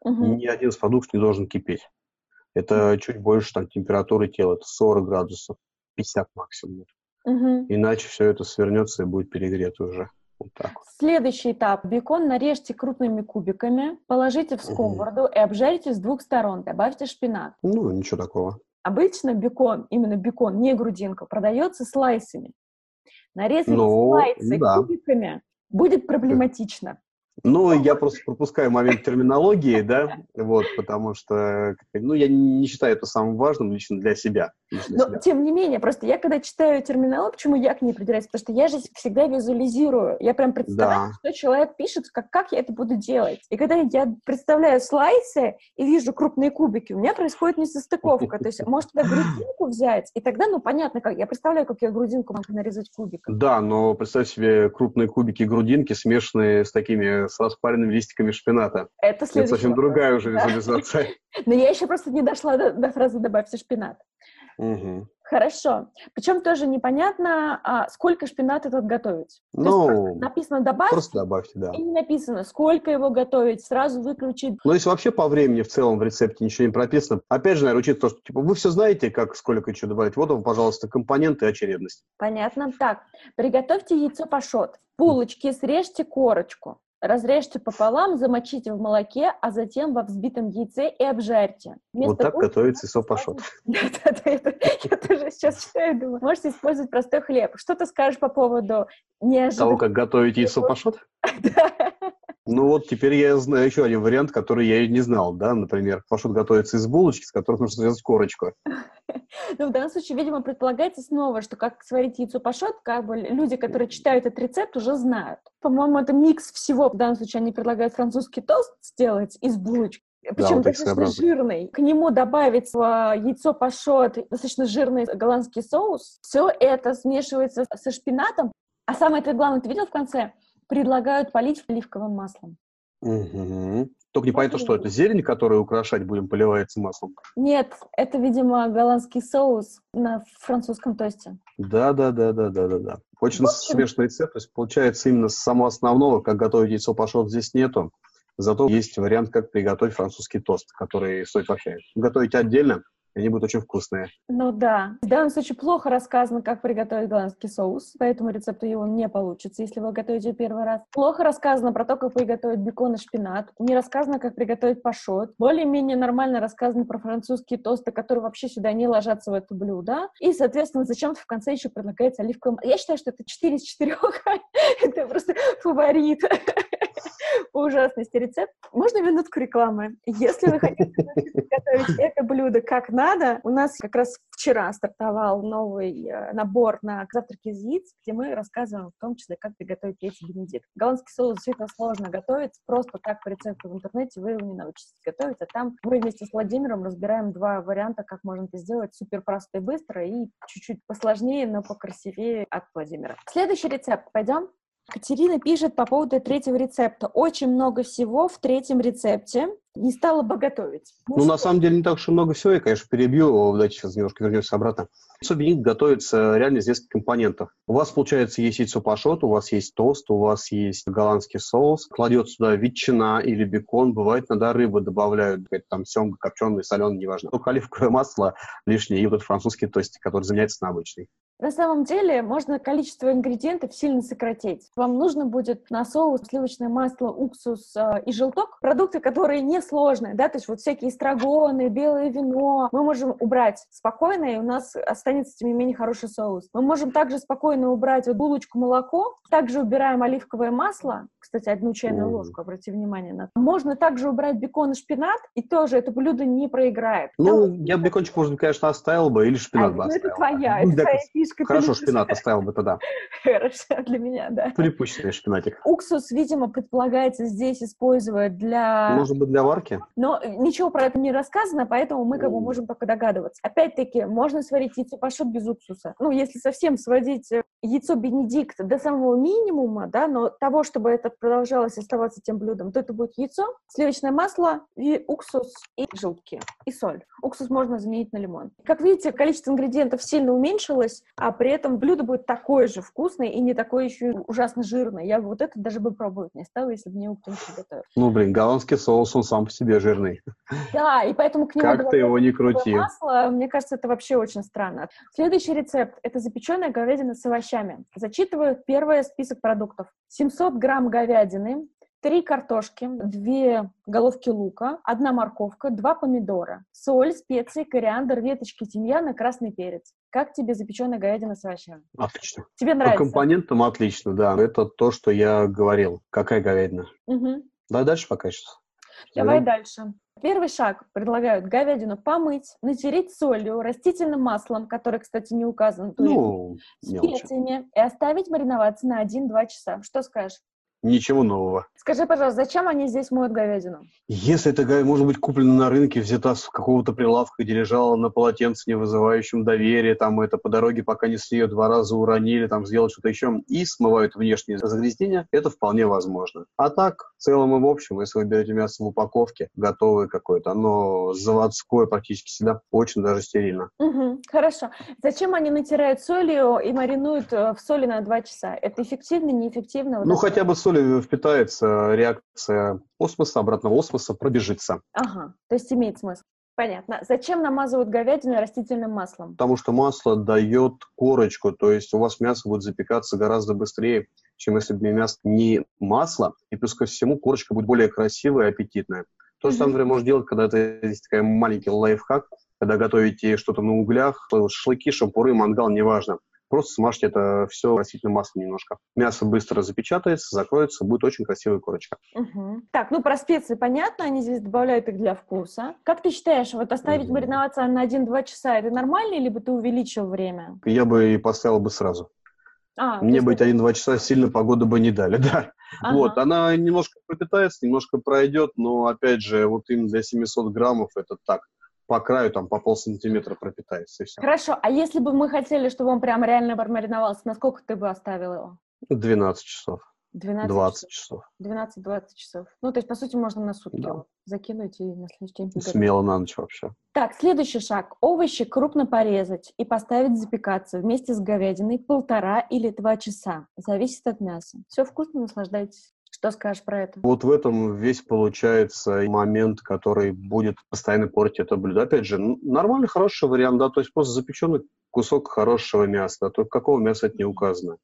Угу. Ни один из продуктов не должен кипеть. Это чуть больше там, температуры тела, это 40 градусов, 50 максимум. Угу. Иначе все это свернется и будет перегрето уже. Вот так. Следующий этап. Бекон нарежьте крупными кубиками, положите в сковороду угу. и обжарьте с двух сторон. Добавьте шпинат. Ну, ничего такого. Обычно бекон, именно бекон, не грудинка, продается слайсами. Нарезать ну, слайсы да. кубиками будет проблематично. Ну, я просто пропускаю момент терминологии, да, вот, потому что, ну, я не считаю это самым важным лично для себя. Но, тем не менее, просто я, когда читаю терминологию, почему я к ней придираюсь? Потому что я же всегда визуализирую, я прям представляю, да. что человек пишет, как, как я это буду делать. И когда я представляю слайсы и вижу крупные кубики, у меня происходит несостыковка. То есть, может, тогда грудинку взять, и тогда, ну, понятно, как я представляю, как я грудинку могу нарезать кубиком. Да, но представь себе крупные кубики грудинки, смешанные с такими с распаренными листиками шпината. Это Это совсем другая уже визуализация. *laughs* Но я еще просто не дошла до, до фразы «добавьте шпинат». Угу. Хорошо. Причем тоже непонятно, а сколько шпината тут готовить. Ну, написано добавить. Просто добавьте, да. И не написано, сколько его готовить, сразу выключить. Ну, если вообще по времени в целом в рецепте ничего не прописано, опять же, наверное, учитывая то, что типа, вы все знаете, как сколько что добавить. Вот вам, пожалуйста, компоненты и очередность. Понятно. Так, приготовьте яйцо пашот. Булочки срежьте корочку. Разрежьте пополам, замочите в молоке, а затем во взбитом яйце и обжарьте. Вместо вот так булки, готовится сопашот. *laughs* *laughs* Я тоже сейчас читаю думаю, можете использовать простой хлеб. Что ты скажешь по поводу неожиданного... Того, как готовить яйцо пашот? *laughs* Да. Ну вот теперь я знаю еще один вариант, который я и не знал, да, например, пашот готовится из булочки, с которой нужно сделать корочку. *laughs* Ну, в данном случае, видимо, предполагается снова, что как сварить яйцо пашот, как бы люди, которые читают этот рецепт, уже знают. По-моему, это микс всего. В данном случае они предлагают французский тост сделать из булочки. Причем да, достаточно жирный. К нему добавить в яйцо пашот достаточно жирный голландский соус. Все это смешивается со шпинатом. А самое главное, ты видел в конце? Предлагают полить оливковым маслом. Угу. Только не понятно, что это зелень, которую украшать будем, поливается маслом. Нет, это, видимо, голландский соус на французском тосте. Да, да, да, да, да, да, да. Очень общем... смешный рецепт. То есть получается именно с самого основного, как готовить яйцо пашот, здесь нету. Зато есть вариант, как приготовить французский тост, который стоит вообще готовить отдельно они будут очень вкусные. Ну да. В данном случае плохо рассказано, как приготовить голландский соус, поэтому рецепту его не получится, если вы готовите первый раз. Плохо рассказано про то, как приготовить бекон и шпинат. Не рассказано, как приготовить пашот. Более-менее нормально рассказано про французские тосты, которые вообще сюда не ложатся в это блюдо. И, соответственно, зачем-то в конце еще предлагается оливковое Я считаю, что это 4 из 4. *laughs* это просто фаворит по *laughs* ужасности рецепт. Можно минутку рекламы? Если вы хотите готовить *laughs* это блюдо как надо, у нас как раз вчера стартовал новый э, набор на завтраки из яиц, где мы рассказываем в том числе, как приготовить яйца Бенедикт. Голландский соус действительно сложно готовить, просто так по рецепту в интернете вы его не научитесь готовить, а там мы вместе с Владимиром разбираем два варианта, как можно это сделать супер просто и быстро, и чуть-чуть посложнее, но покрасивее от Владимира. Следующий рецепт. Пойдем? Катерина пишет по поводу третьего рецепта. Очень много всего в третьем рецепте. Не стала бы готовить. Ну, ну на самом деле, не так уж и много всего. Я, конечно, перебью. Давайте сейчас немножко вернемся обратно. Яйцо бенедикт готовится реально из нескольких компонентов. У вас, получается, есть яйцо пашот, у вас есть тост, у вас есть голландский соус. Кладет сюда ветчина или бекон. Бывает, иногда рыбу добавляют. Там семга, копченый, соленый, неважно. Только оливковое масло лишнее и вот этот французский тост, который заменяется на обычный. На самом деле можно количество ингредиентов сильно сократить. Вам нужно будет на соус сливочное масло, уксус э, и желток. Продукты, которые не сложные, да, то есть вот всякие эстрагоны, белое вино, мы можем убрать спокойно, и у нас останется, тем не менее, хороший соус. Мы можем также спокойно убрать вот булочку, молоко, также убираем оливковое масло, кстати, одну чайную ложку, обрати внимание на это. Можно также убрать бекон и шпинат, и тоже это блюдо не проиграет. Ну, Там... я бекончик, может, конечно, оставил бы, или шпинат а, бы оставил. Ну, это твоя, *laughs* это твоя фишка. Хорошо, шпинат оставил бы тогда. *laughs* Хорошо, для меня, да. Припущенный шпинатик. Уксус, видимо, предполагается здесь использовать для... Может быть, для варки? Но ничего про это не рассказано, поэтому мы как бы можем только догадываться. Опять-таки, можно сварить яйцо пашот без уксуса. Ну, если совсем сводить э, яйцо Бенедикт до самого минимума, да, но того, чтобы это продолжалось оставаться тем блюдом, то это будет яйцо, сливочное масло, и уксус, и желтки, и соль. Уксус можно заменить на лимон. Как видите, количество ингредиентов сильно уменьшилось, а при этом блюдо будет такое же вкусное и не такое еще ужасно жирное. Я вот это даже бы пробовать не стала, если бы мне кто-нибудь готовил. Ну, блин, голландский соус, он сам по себе жирный. Да, и поэтому к нему... Как ты его не крути. Масло, мне кажется, это вообще очень странно. Следующий рецепт — это запеченная говядина с овощами. Зачитываю первый список продуктов. 700 грамм говядины, три картошки, две головки лука, одна морковка, два помидора, соль, специи, кориандр, веточки тимьяна, красный перец. Как тебе запеченная говядина с овощами? Отлично. Тебе нравится? По компонентам отлично, да. Это то, что я говорил. Какая говядина? Угу. Давай дальше пока сейчас. Давай дальше. Первый шаг. Предлагают говядину помыть, натереть солью, растительным маслом, которое, кстати, не указано, ну, специями, и оставить мариноваться на 1-2 часа. Что скажешь? Ничего нового. Скажи, пожалуйста, зачем они здесь моют говядину? Если это, может быть, куплено на рынке, взята с какого-то прилавка, где лежала на полотенце, не вызывающем доверия, там это по дороге, пока несли ее два раза уронили, там сделать что-то еще, и смывают внешние загрязнения, это вполне возможно. А так, В целом и в общем, если вы берете мясо в упаковке, готовое какое-то, оно заводское практически всегда очень даже стерильно. Угу, хорошо. Зачем они натирают солью и маринуют э, в соли на 2 часа? Это эффективно, неэффективно? Вот ну, хотя бы солью впитается реакция осмоса, обратного осмоса пробежится. Ага, то есть имеет смысл. Понятно. Зачем намазывают говядину растительным маслом? Потому что масло дает корочку, то есть у вас мясо будет запекаться гораздо быстрее, чем если бы мясо не масло, и плюс ко всему корочка будет более красивая и аппетитная. То же самое, например, можно делать, когда это есть такой маленький лайфхак, когда готовите что-то на углях, шашлыки, шампуры, мангал, неважно. Просто смажьте это все растительным маслом немножко. Мясо быстро запечатается, закроется, будет очень красивая корочка. Угу. Так, ну про специи понятно, они здесь добавляют их для вкуса. Как ты считаешь, вот оставить угу. мариноваться на 1-2 часа, это нормально, либо ты увеличил время? Я бы и поставил бы сразу. А, Мне быть один-два часа сильно погоду бы не дали, *laughs* да. Ага. Вот, она немножко пропитается, немножко пройдет, но, опять же, вот именно для 700 граммов это так, по краю там по полсантиметра пропитается, и все. Хорошо, а если бы мы хотели, чтобы он прям реально промариновался, насколько ты бы оставил его? 12 часов. 12 20 часов. 12-20 часов. Ну, то есть, по сути, можно на сутки да. закинуть и на следующий день. Смело на ночь вообще. Так, следующий шаг. Овощи крупно порезать и поставить запекаться вместе с говядиной полтора или два часа. Зависит от мяса. Все вкусно, наслаждайтесь. Что скажешь про это? Вот в этом весь получается момент, который будет постоянно портить это блюдо. Опять же, нормальный, хороший вариант, да, то есть просто запеченный кусок хорошего мяса, да, только какого мяса это не указано.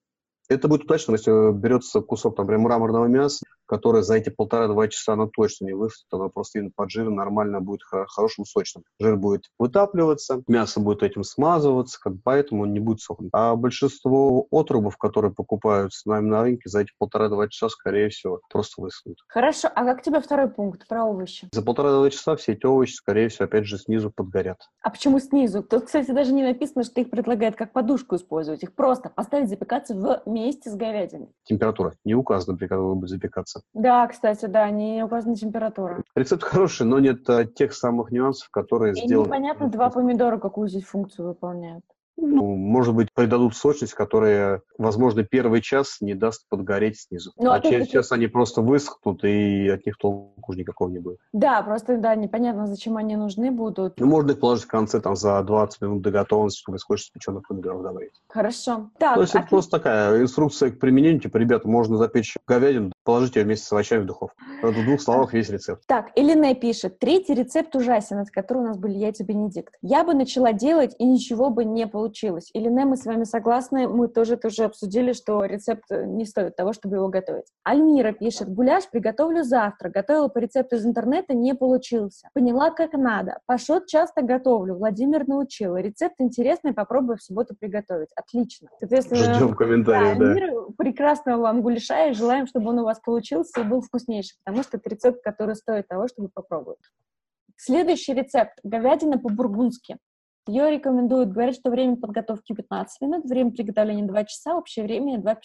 Это будет удачно, если берется кусок, например, мраморного мяса, которое за эти полтора-два часа оно точно не высохнет, оно просто именно под жиром нормально будет хорошим сочным. Жир будет вытапливаться, мясо будет этим смазываться, как, поэтому он не будет сохнуть. А большинство отрубов, которые покупаются нами на рынке, за эти полтора-два часа, скорее всего, просто высохнут. Хорошо, а как тебе второй пункт про овощи? За полтора-два часа все эти овощи, скорее всего, опять же, снизу подгорят. А почему снизу? Тут, кстати, даже не написано, что их предлагают как подушку использовать. Их просто поставить запекаться в вместе с говядиной. Температура не указана, при которой будет запекаться. Да, кстати, да, не указана температура. Рецепт хороший, но нет а, тех самых нюансов, которые И сделаны. непонятно, два помидора какую здесь функцию выполняют. Ну, может быть, придадут сочность, которая, возможно, первый час не даст подгореть снизу. Ну, а через час они просто высохнут, и от них толку уже никакого не будет. Да, просто, да, непонятно, зачем они нужны будут. Ну, можно их положить в конце, там, за 20 минут до готовности, чтобы хочешь печеных помидоров добавить. Хорошо. Так, То есть это просто такая инструкция к применению, типа, ребята, можно запечь говядину, положить ее вместе с овощами в духовку. Это в двух словах весь рецепт. Так, Элина пишет, третий рецепт ужасен, от которого у нас были яйца Бенедикт. Я бы начала делать, и ничего бы не получилось. Или не, мы с вами согласны, мы тоже тоже обсудили, что рецепт не стоит того, чтобы его готовить. Альмира пишет, гуляш приготовлю завтра, готовила по рецепту из интернета, не получился. Поняла, как надо. Пашот часто готовлю, Владимир научил. Рецепт интересный, попробую в субботу приготовить. Отлично. Соответственно, Ждем комментариев, да. Альмира, прекрасного вам гуляша и желаем, чтобы он у вас получился и был вкуснейший, потому что это рецепт, который стоит того, чтобы попробовать. Следующий рецепт – говядина по-бургундски. Ее рекомендуют, говорят, что время подготовки 15 минут, время приготовления 2 часа, общее время 2.15.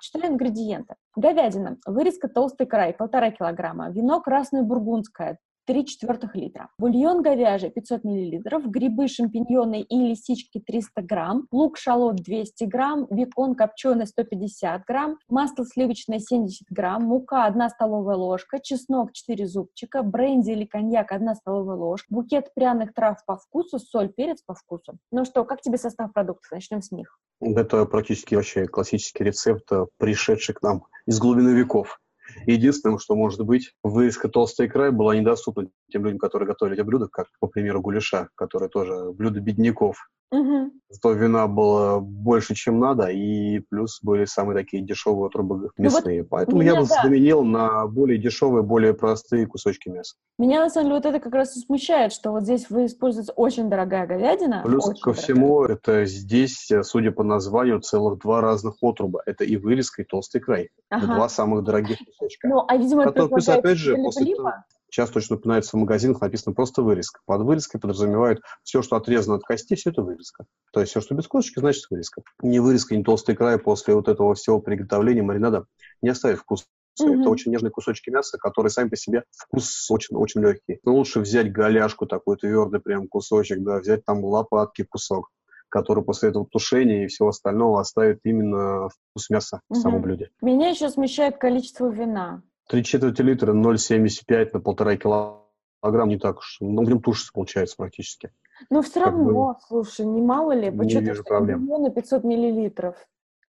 Читаю ингредиенты. Говядина, вырезка толстый край, 1,5 килограмма, вино красное бургундское, 3 четвертых литра. Бульон говяжий 500 миллилитров, грибы, шампиньоны и лисички 300 грамм, лук шалот 200 грамм, бекон копченый 150 грамм, масло сливочное 70 грамм, мука 1 столовая ложка, чеснок 4 зубчика, бренди или коньяк 1 столовая ложка, букет пряных трав по вкусу, соль, перец по вкусу. Ну что, как тебе состав продуктов? Начнем с них. Это практически вообще классический рецепт, э, пришедший к нам из глубины веков. Единственное, что может быть, вырезка толстый край была недоступна тем людям, которые готовили эти блюда, как, по примеру, гуляша, который тоже блюдо бедняков. Угу. Зато вина было больше, чем надо, и плюс были самые такие дешевые трубы мясные. Ну вот Поэтому я бы да. заменил на более дешевые, более простые кусочки мяса. Меня, на самом деле, вот это как раз и смущает, что вот здесь вы используете очень дорогая говядина. Плюс ко дорогая. всему, это здесь, судя по названию, целых два разных отруба. Это и вырезка, и толстый край. Ага. Это два самых дорогих кусочка. Ну, а, видимо, это плюс, опять же, после того, Сейчас точно упоминается в магазинах, написано просто вырезка. Под вырезкой подразумевают все, что отрезано от кости, все это вырезка. То есть все, что без косточки, значит вырезка. Ни вырезка, ни толстый край после вот этого всего приготовления маринада не оставит вкус Mm-hmm. Это очень нежные кусочки мяса, которые сами по себе вкус очень, очень легкий. Но лучше взять голяшку, такой твердый прям кусочек, да, взять там лопатки кусок, который после этого тушения и всего остального оставит именно вкус мяса в самом блюде. Меня еще смещает количество вина. Три четверти литра 0,75 на полтора килограмм не так уж. Ну, в нем тушится, получается, практически. Ну, все равно, бы, слушай, не мало ли? Не вижу проблем. На 500 миллилитров.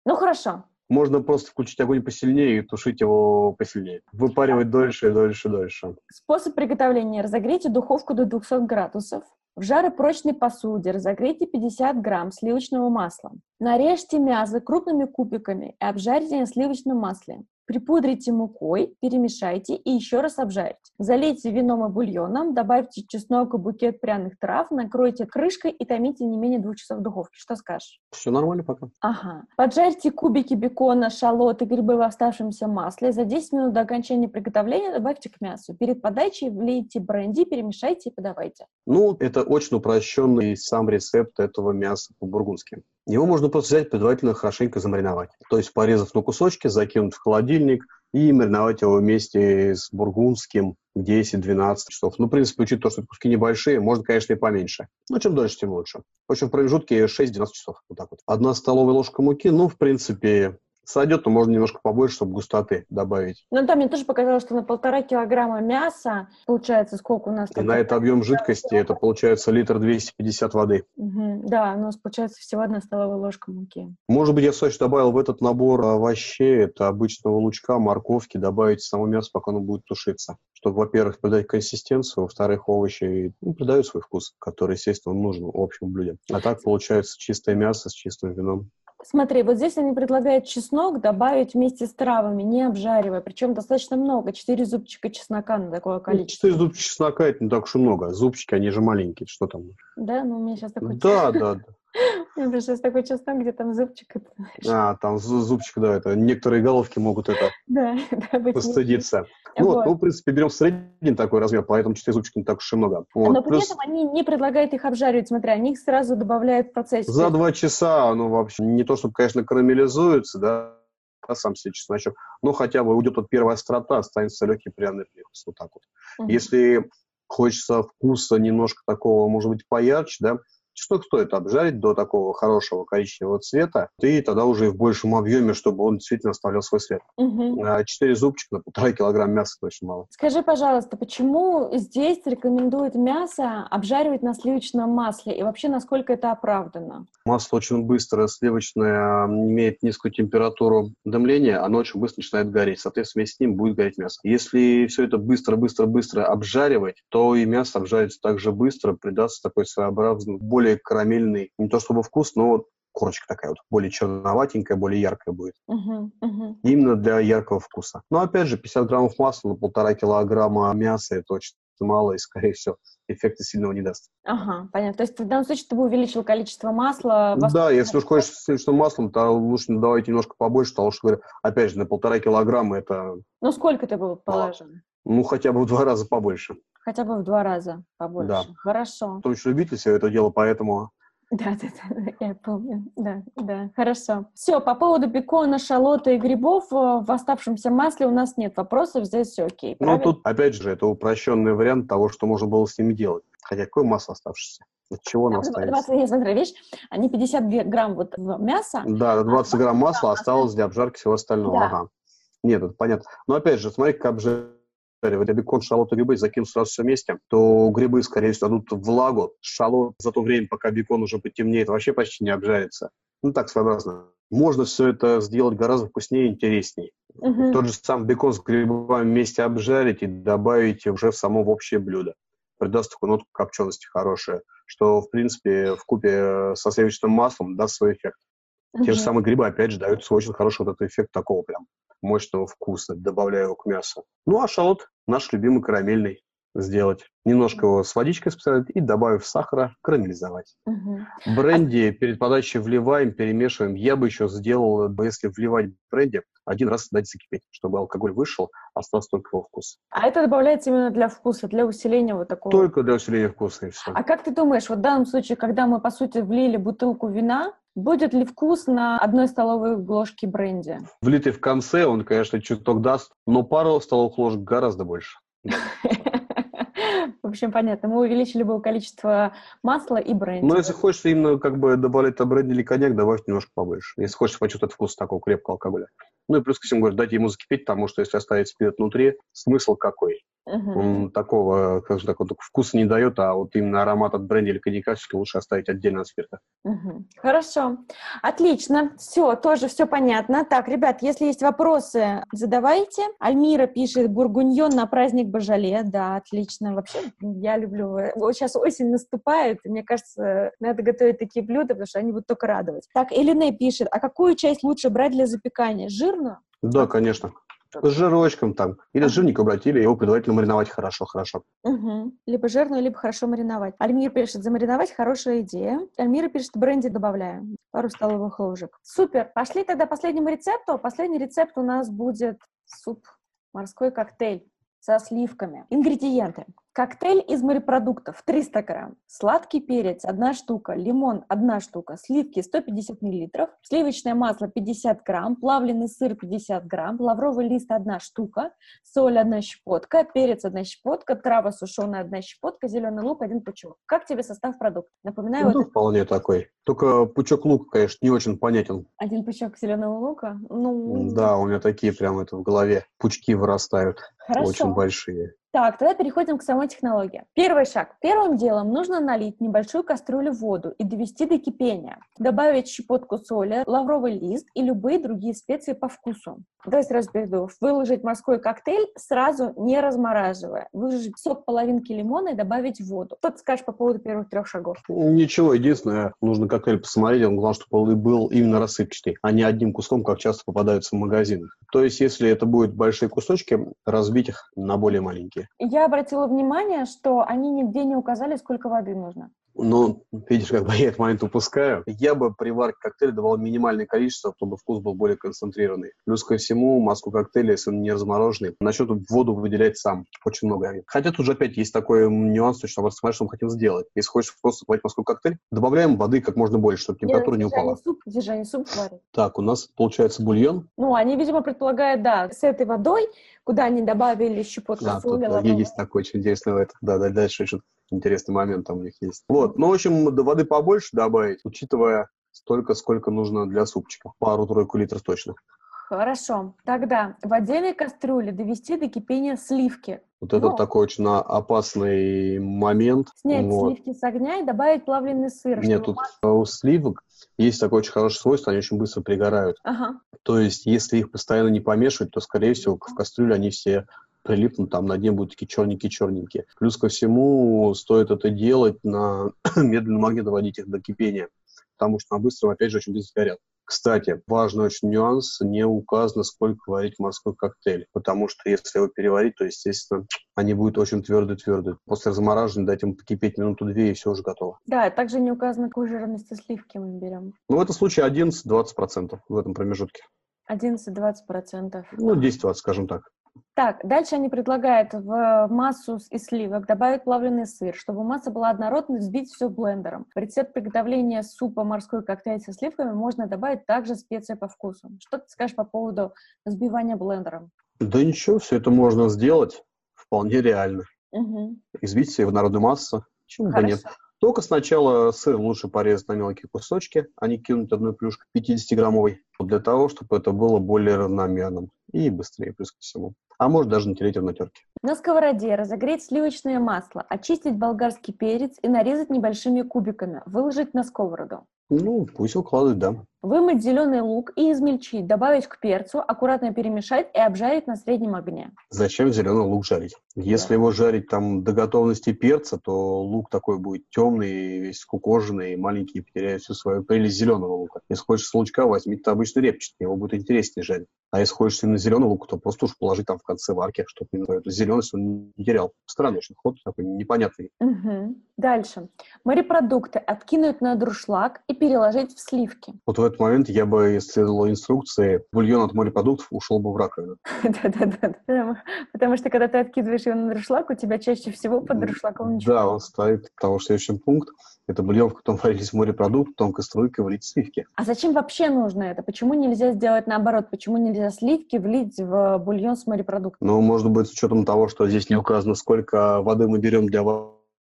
Ну, хорошо. Можно просто включить огонь посильнее и тушить его посильнее. Выпаривать дольше и дольше и дольше. Способ приготовления. Разогрейте духовку до 200 градусов. В жаропрочной посуде разогрейте 50 грамм сливочного масла. Нарежьте мясо крупными кубиками и обжарьте на сливочном масле. Припудрите мукой, перемешайте и еще раз обжарьте. Залейте вином и бульоном, добавьте чеснок и букет пряных трав, накройте крышкой и томите не менее двух часов в духовке. Что скажешь? Все нормально пока. Ага. Поджарьте кубики бекона, шалот и грибы в оставшемся масле. За 10 минут до окончания приготовления добавьте к мясу. Перед подачей влейте бренди, перемешайте и подавайте. Ну, это очень упрощенный сам рецепт этого мяса по-бургундски. Его можно просто взять, предварительно хорошенько замариновать. То есть, порезав на кусочки, закинуть в холодильник и мариновать его вместе с бургундским 10-12 часов. Ну, в принципе, учитывая то, что куски небольшие, можно, конечно, и поменьше. Но чем дольше, тем лучше. В общем, в промежутке 6-12 часов. Вот так вот. Одна столовая ложка муки, ну, в принципе, сойдет, то можно немножко побольше, чтобы густоты добавить. Ну, там мне тоже показалось, что на полтора килограмма мяса, получается, сколько у нас... И на это объем жидкости, это получается литр 250 воды. Угу. Да, у нас получается всего одна столовая ложка муки. Может быть, я, кстати, добавил в этот набор овощей, это обычного лучка, морковки, добавить само мясо, пока оно будет тушиться. Чтобы, во-первых, придать консистенцию, во-вторых, овощи ну, придают свой вкус, который, естественно, нужен в общем блюде. А так получается чистое мясо с чистым вином. Смотри, вот здесь они предлагают чеснок добавить вместе с травами, не обжаривая, причем достаточно много, четыре зубчика чеснока на такое ну, количество. Четыре зубчика чеснока, это не так уж и много, зубчики, они же маленькие, что там? Да, ну у меня сейчас такой... Да, *laughs* да, да. У меня сейчас такой чеснок, где там зубчик. А, там зубчик, да, это некоторые головки могут это *laughs* постыдиться. Ну, вот. ну, в принципе, берем средний такой размер, поэтому 4 зубчика не так уж и много. Вот. Но при Плюс... этом они не предлагают их обжаривать, смотря, они их сразу добавляют в процесс. За два часа, ну, вообще, не то, чтобы, конечно, карамелизуется, да, а сам себе чесночок, но хотя бы уйдет вот первая острота, останется легкий пряный привкус, вот так вот. Угу. Если хочется вкуса немножко такого, может быть, поярче, да, Чеснок стоит обжарить до такого хорошего коричневого цвета, и тогда уже в большем объеме, чтобы он действительно оставлял свой след. Угу. Зубчика на полтора килограмма мяса очень мало. Скажи, пожалуйста, почему здесь рекомендуют мясо обжаривать на сливочном масле, и вообще насколько это оправдано? Масло очень быстро, сливочное, имеет низкую температуру дымления, оно очень быстро начинает гореть, соответственно, вместе с ним будет гореть мясо. Если все это быстро-быстро-быстро обжаривать, то и мясо обжарится также быстро, придаст такой своеобразный, более более карамельный, не то чтобы вкус, но вот корочка такая вот, более черноватенькая, более яркая будет. Uh-huh, uh-huh. Именно для яркого вкуса. Но опять же, 50 граммов масла на полтора килограмма мяса это очень мало, и, скорее всего, эффекта сильного не даст. Ага, понятно. То есть в данном случае ты бы увеличил количество масла? Да, если уж хочешь с сливочным маслом, то лучше давайте немножко побольше, потому что, говорю, опять же, на полтора килограмма это... Ну, сколько ты бы положил? Ну, хотя бы в два раза побольше. Хотя бы в два раза побольше. Да. Хорошо. Ты очень любитель все это дело, поэтому... Да, да, да, я помню. Да, да, хорошо. Все, по поводу бекона, шалота и грибов э, в оставшемся масле у нас нет вопросов, здесь все окей. Ну, правильно? Ну, тут, опять же, это упрощенный вариант того, что можно было с ними делать. Хотя какое масло оставшееся? От чего оно остается? 20, нет, смотри, видишь, они 50 грамм вот мяса. Да, 20 а грамм масла осталось для обжарки всего остального. Да. Ага. Нет, это понятно. Но опять же, смотри, как обжаривать если бекон, шалот и грибы закинуть сразу все вместе, то грибы, скорее всего, дадут влагу. Шалот за то время, пока бекон уже потемнеет, вообще почти не обжарится. Ну, так своеобразно. Можно все это сделать гораздо вкуснее и интереснее. Uh-huh. Тот же сам бекон с грибами вместе обжарить и добавить уже в само в общее блюдо. Придаст такую нотку копчености хорошую, что, в принципе, в купе со сливочным маслом даст свой эффект. Uh-huh. Те же самые грибы, опять же, дают очень хороший вот этот эффект такого прям мощного вкуса, добавляю его к мясу. Ну, а шалот наш любимый карамельный сделать. Немножко его с водичкой специально и, добавив сахара, карамелизовать. Угу. Бренди перед подачей вливаем, перемешиваем. Я бы еще сделал, если вливать бренди, один раз дать закипеть, чтобы алкоголь вышел, остался только его вкус. А это добавляется именно для вкуса, для усиления вот такого? Только для усиления вкуса и все. А как ты думаешь, вот в данном случае, когда мы, по сути, влили бутылку вина, Будет ли вкус на одной столовой ложке бренди? Влитый в конце, он, конечно, чуток даст, но пару столовых ложек гораздо больше. *laughs* В общем, понятно. Мы увеличили бы количество масла и бренди. Ну, если хочешь именно как бы добавлять то бренди или коньяк, добавь немножко побольше. Если хочешь почувствовать вкус такого крепкого алкоголя. Ну и плюс ко всему, говорю, дайте ему закипеть, потому что если оставить спирт внутри, смысл какой? Угу. Он такого, как же так, вот, вкуса не дает, а вот именно аромат от бренди или коньяка лучше оставить отдельно от спирта. Угу. Хорошо. Отлично. Все, тоже все понятно. Так, ребят, если есть вопросы, задавайте. Альмира пишет бургуньон на праздник Божале. Да, отлично. Вообще, я люблю. Вот сейчас осень наступает, и мне кажется, надо готовить такие блюда, потому что они будут только радовать. Так, Элине пишет, а какую часть лучше брать для запекания? Жирную? Да, конечно. С жирочком там. Или с жирником брать, или его предварительно мариновать хорошо-хорошо. Угу. Либо жирную, либо хорошо мариновать. Альмир пишет, замариновать хорошая идея. Альмира пишет, бренди добавляем. Пару столовых ложек. Супер. Пошли тогда к последнему рецепту. Последний рецепт у нас будет суп морской коктейль со сливками. Ингредиенты. Коктейль из морепродуктов 300 грамм, сладкий перец 1 штука, лимон 1 штука, сливки 150 миллилитров, сливочное масло 50 грамм, плавленый сыр 50 грамм, лавровый лист 1 штука, соль 1 щепотка, перец 1 щепотка, трава сушеная 1 щепотка, зеленый лук 1 пучок. Как тебе состав продукта? Напоминаю. Ну, вот вполне это... такой. Только пучок лука, конечно, не очень понятен. Один пучок зеленого лука? Ну... Да, у меня такие прям это в голове пучки вырастают. Хорошо. Очень большие. Так, тогда переходим к самой технологии. Первый шаг. Первым делом нужно налить небольшую кастрюлю воду и довести до кипения. Добавить щепотку соли, лавровый лист и любые другие специи по вкусу. Давай сразу перейду. Выложить морской коктейль сразу не размораживая. Выложить сок половинки лимона и добавить воду. Что ты скажешь по поводу первых трех шагов? Ничего, единственное, нужно коктейль посмотреть, он главное, чтобы он был именно рассыпчатый, а не одним куском, как часто попадаются в магазинах. То есть, если это будут большие кусочки, разбить их на более маленькие Я обратила внимание, что они нигде не указали, сколько воды нужно. Ну, видишь, как бы *laughs* я этот момент упускаю. Я бы при варке коктейля давал минимальное количество, чтобы вкус был более концентрированный. Плюс ко всему, маску коктейля, если он не размороженный, начнет воду выделять сам. Очень много. Хотя тут же опять есть такой нюанс, что смотреть, что мы хотим сделать. Если хочешь просто варить маску коктейль, добавляем воды как можно больше, чтобы температура не упала. Суп, они суп варят. Так, у нас получается бульон. Ну, они, видимо, предполагают, да, с этой водой, куда они добавили щепотку да, соли. Да, есть такой очень интересный, да, да, дальше еще интересный момент там у них есть. Вот, ну, в общем, до воды побольше добавить, учитывая столько, сколько нужно для супчика. Пару-тройку литров точно. Хорошо. Тогда в отдельной кастрюле довести до кипения сливки. Вот это ну, такой очень опасный момент. Снять вот. сливки с огня и добавить плавленый сыр. Нет, тут у сливок есть такое очень хорошее свойство, они очень быстро пригорают. Ага. То есть, если их постоянно не помешивать, то, скорее всего, в кастрюле они все прилипнут, там на дне будут такие черненькие-черненькие. Плюс ко всему, стоит это делать на *clears throat* медленном огне, доводить их до кипения, потому что на быстром, опять же, очень быстро горят. Кстати, важный очень нюанс, не указано, сколько варить морской коктейль, потому что если его переварить, то, естественно, они будут очень твердые-твердые. После размораживания дать им покипеть минуту-две, и все уже готово. Да, также не указано, какую жирность сливки мы берем. Ну, в этом случае 11-20% в этом промежутке. 11-20%. Ну, 10-20, скажем так. Так, дальше они предлагают в массу из сливок добавить плавленый сыр, чтобы масса была однородной, взбить все блендером. В рецепт приготовления супа морской коктейль со сливками можно добавить также специи по вкусу. Что ты скажешь по поводу взбивания блендером? Да ничего, все это можно сделать вполне реально. Угу. Избить себе в народную массу, почему бы нет. Только сначала сыр лучше порезать на мелкие кусочки, а не кинуть одну плюшку 50-граммовой, для того, чтобы это было более равномерным и быстрее, плюс ко всему. А может даже натереть его на терке. На сковороде разогреть сливочное масло, очистить болгарский перец и нарезать небольшими кубиками, выложить на сковороду. Ну, пусть укладывают, да. Вымыть зеленый лук и измельчить, добавить к перцу, аккуратно перемешать и обжарить на среднем огне. Зачем зеленый лук жарить? Если да. его жарить там до готовности перца, то лук такой будет темный, весь скукоженный, маленький, потеряет всю свою прелесть зеленого лука. Если хочешь с лучка, возьми обычно репчатый, его будет интереснее жарить. А если хочешь именно зеленый лук, то просто уж положи там в конце варки, чтобы именно эту зеленость он не терял. Странный очень ход, такой непонятный. Угу. Дальше. Морепродукты откинуть на друшлаг и переложить в сливки. Вот в этот момент я бы исследовал инструкции. Бульон от морепродуктов ушел бы в раковину. *laughs* Да-да-да. Потому что, когда ты откидываешь его на дуршлаг, у тебя чаще всего под дуршлагом ничего. Да, он стоит, потому что следующий пункт – это бульон, в котором варились морепродукты, тонкой струйкой влить сливки. А зачем вообще нужно это? Почему нельзя сделать наоборот? Почему нельзя сливки влить в бульон с морепродуктами? Ну, может быть, с учетом того, что здесь не указано, сколько воды мы берем для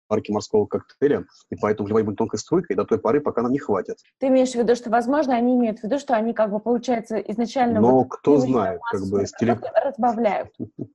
варки морского коктейля, и поэтому вливать будет тонкой струйкой до той поры, пока нам не хватит. Ты имеешь в виду, что, возможно, они имеют в виду, что они, как бы, получается, изначально... Но вот, кто знает, как бы... Стиле... Разбавляют. *laughs*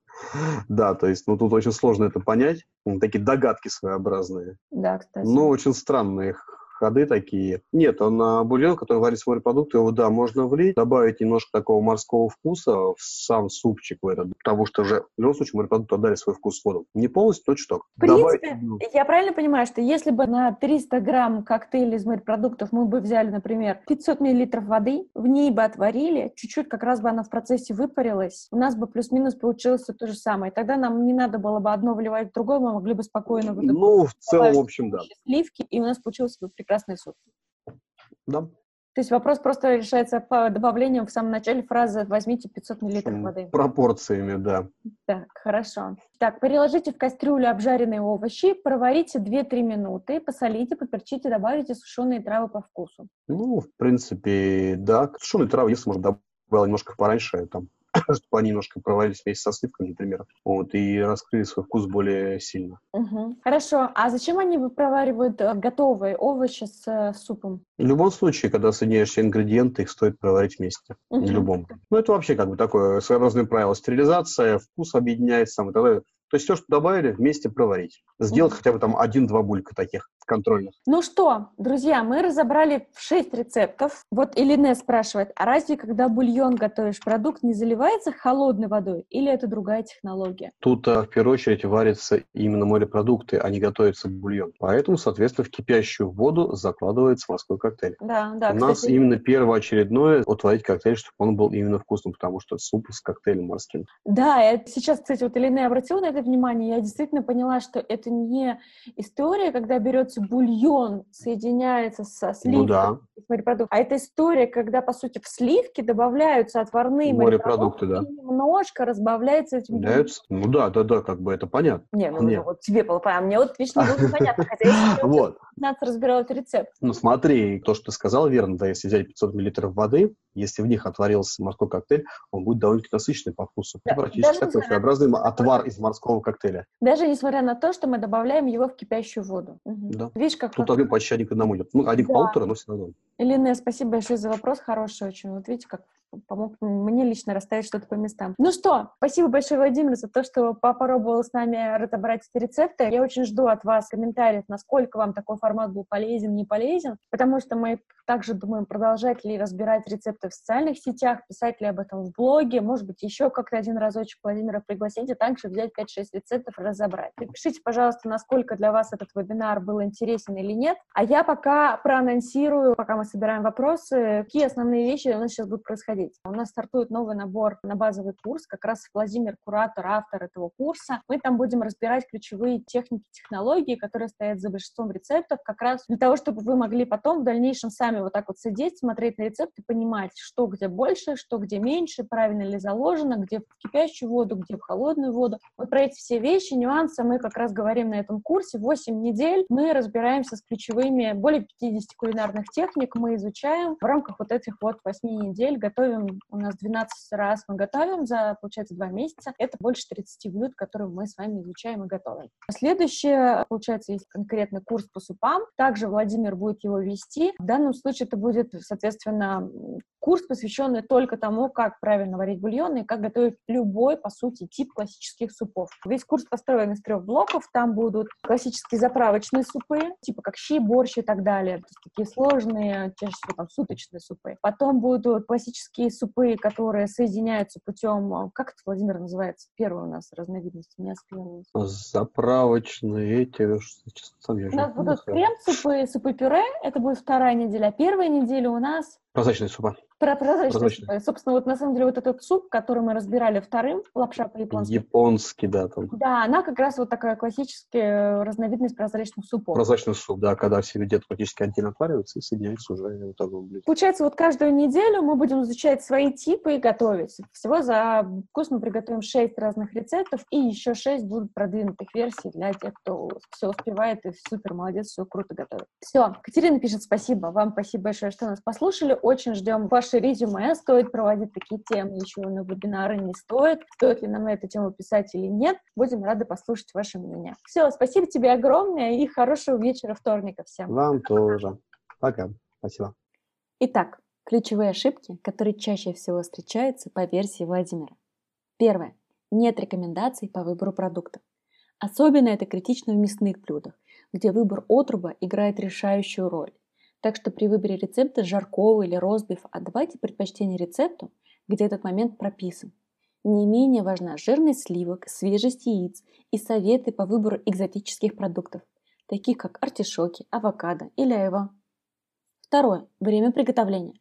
Да, то есть, ну, тут очень сложно это понять. Такие догадки своеобразные. Да, кстати. Но очень странные ходы такие. Нет, он на бульон, который варит с морепродукты, его, да, можно влить, добавить немножко такого морского вкуса в сам супчик в этот, потому что уже в любом случае морепродукты отдали свой вкус воду. Не полностью, то чуток. В принципе, Добавить, я правильно понимаю, что если бы на 300 грамм коктейля из морепродуктов мы бы взяли, например, 500 миллилитров воды, в ней бы отварили, чуть-чуть как раз бы она в процессе выпарилась, у нас бы плюс-минус получилось все то же самое. Тогда нам не надо было бы одно вливать в другое, мы могли бы спокойно... Ну, в целом, в общем, да. Сливки, и у нас получилось бы прекрасный суп. Да. То есть вопрос просто решается по добавлением в самом начале фразы «возьмите 500 мл воды». Пропорциями, да. Так, хорошо. Так, переложите в кастрюлю обжаренные овощи, проварите 2-3 минуты, посолите, поперчите, добавите сушеные травы по вкусу. Ну, в принципе, да. Сушеные травы, если можно, добавить немножко пораньше, там, чтобы они немножко проварились вместе со сливками, например, вот, и раскрыли свой вкус более сильно. Угу. Хорошо. А зачем они проваривают э, готовые овощи с э, супом? В любом случае, когда соединяешь все ингредиенты, их стоит проварить вместе. Угу. В любом. Ну, это вообще как бы такое своеобразное правило. Стерилизация, вкус объединяется, и тогда то есть все, что добавили, вместе проварить. Сделать mm-hmm. хотя бы там один-два булька таких контрольных. Ну что, друзья, мы разобрали шесть рецептов. Вот Илине спрашивает, а разве когда бульон готовишь, продукт не заливается холодной водой или это другая технология? Тут а, в первую очередь варятся именно морепродукты, а не готовится бульон. Поэтому, соответственно, в кипящую воду закладывается морской коктейль. Да, да. У кстати... нас именно первоочередное отварить коктейль, чтобы он был именно вкусным, потому что суп с коктейлем морским. Да, сейчас, кстати, вот Илине обратила на это внимание, я действительно поняла, что это не история, когда берется бульон, соединяется со сливкой, ну, да. морепродукт, а это история, когда, по сути, в сливки добавляются отварные морепродукты, да. и немножко разбавляется этим Добавляются? Ну да, да, да, как бы это понятно. Не, ну, Нет. вот тебе было понятно, мне вот лично было *laughs* понятно, хотя я вот. 15 разбирал этот рецепт. Ну смотри, то, что ты сказал, верно, да, если взять 500 миллилитров воды, если в них отварился морской коктейль, он будет довольно-таки насыщенный по вкусу. Да, практически такой своеобразный отвар из морского коктейля. Даже несмотря на то, что мы добавляем его в кипящую воду. Угу. Да. Видишь, как... Тут один почти один к одному идет. Ну, один да. к полутора, но все равно. Елена, спасибо большое за вопрос, хороший очень. Вот видите, как помог мне лично расставить что-то по местам. Ну что, спасибо большое, Владимир, за то, что попробовал с нами разобрать эти рецепты. Я очень жду от вас комментариев, насколько вам такой формат был полезен, не полезен, потому что мы также думаем, продолжать ли разбирать рецепты в социальных сетях, писать ли об этом в блоге, может быть, еще как-то один разочек Владимира пригласить, и также взять 5-6 рецептов и разобрать. Напишите, пожалуйста, насколько для вас этот вебинар был интересен или нет. А я пока проанонсирую, пока мы собираем вопросы, какие основные вещи у нас сейчас будут происходить. У нас стартует новый набор на базовый курс, как раз Владимир Куратор, автор этого курса. Мы там будем разбирать ключевые техники, технологии, которые стоят за большинством рецептов, как раз для того, чтобы вы могли потом в дальнейшем сами вот так вот сидеть, смотреть на рецепт и понимать, что где больше, что где меньше, правильно ли заложено, где в кипящую воду, где в холодную воду. Вот про эти все вещи, нюансы мы как раз говорим на этом курсе. 8 недель мы разбираемся с ключевыми, более 50 кулинарных техник мы изучаем в рамках вот этих вот 8 недель, готовим, у нас 12 раз мы готовим за, получается, 2 месяца. Это больше 30 блюд, которые мы с вами изучаем и готовим. Следующее, получается, есть конкретный курс по супам. Также Владимир будет его вести. В данном случае это будет, соответственно, курс, посвященный только тому, как правильно варить бульоны и как готовить любой, по сути, тип классических супов. Весь курс построен из трех блоков. Там будут классические заправочные супы, типа как щи, борщ и так далее. То есть такие сложные, чаще всего там суточные супы. Потом будут классические супы, которые соединяются путем... Как это, Владимир, называется? Первый у нас разновидность. Меня Заправочные эти... У нас будут крем-супы, супы-пюре. Это будет вторая неделя первой недели у нас... Прозрачные супы. Про прозрачность. Прозрачность. Собственно, вот на самом деле вот этот суп, который мы разбирали вторым, лапша по-японски. Японский, да. Там. Да, она как раз вот такая классическая разновидность прозрачных супов. Прозрачный суп, да, когда все люди практически отдельно отвариваются и соединяются уже в одном блюде. Получается, вот каждую неделю мы будем изучать свои типы и готовить. Всего за вкус мы приготовим 6 разных рецептов, и еще 6 будут продвинутых версий для тех, кто все успевает и супер молодец, все круто готовит. Все, Катерина пишет спасибо. Вам спасибо большое, что нас послушали. Очень ждем ваше резюме. Стоит проводить такие темы еще на вебинары, не стоит. Стоит ли нам на эту тему писать или нет. Будем рады послушать ваше мнение. Все, спасибо тебе огромное и хорошего вечера вторника всем. Вам тоже. Пока. Спасибо. Итак, ключевые ошибки, которые чаще всего встречаются по версии Владимира. Первое. Нет рекомендаций по выбору продуктов. Особенно это критично в мясных блюдах, где выбор отруба играет решающую роль. Так что при выборе рецепта жаркого или розбифа отдавайте предпочтение рецепту, где этот момент прописан. Не менее важна жирность сливок, свежесть яиц и советы по выбору экзотических продуктов, таких как артишоки, авокадо или айва. Второе. Время приготовления.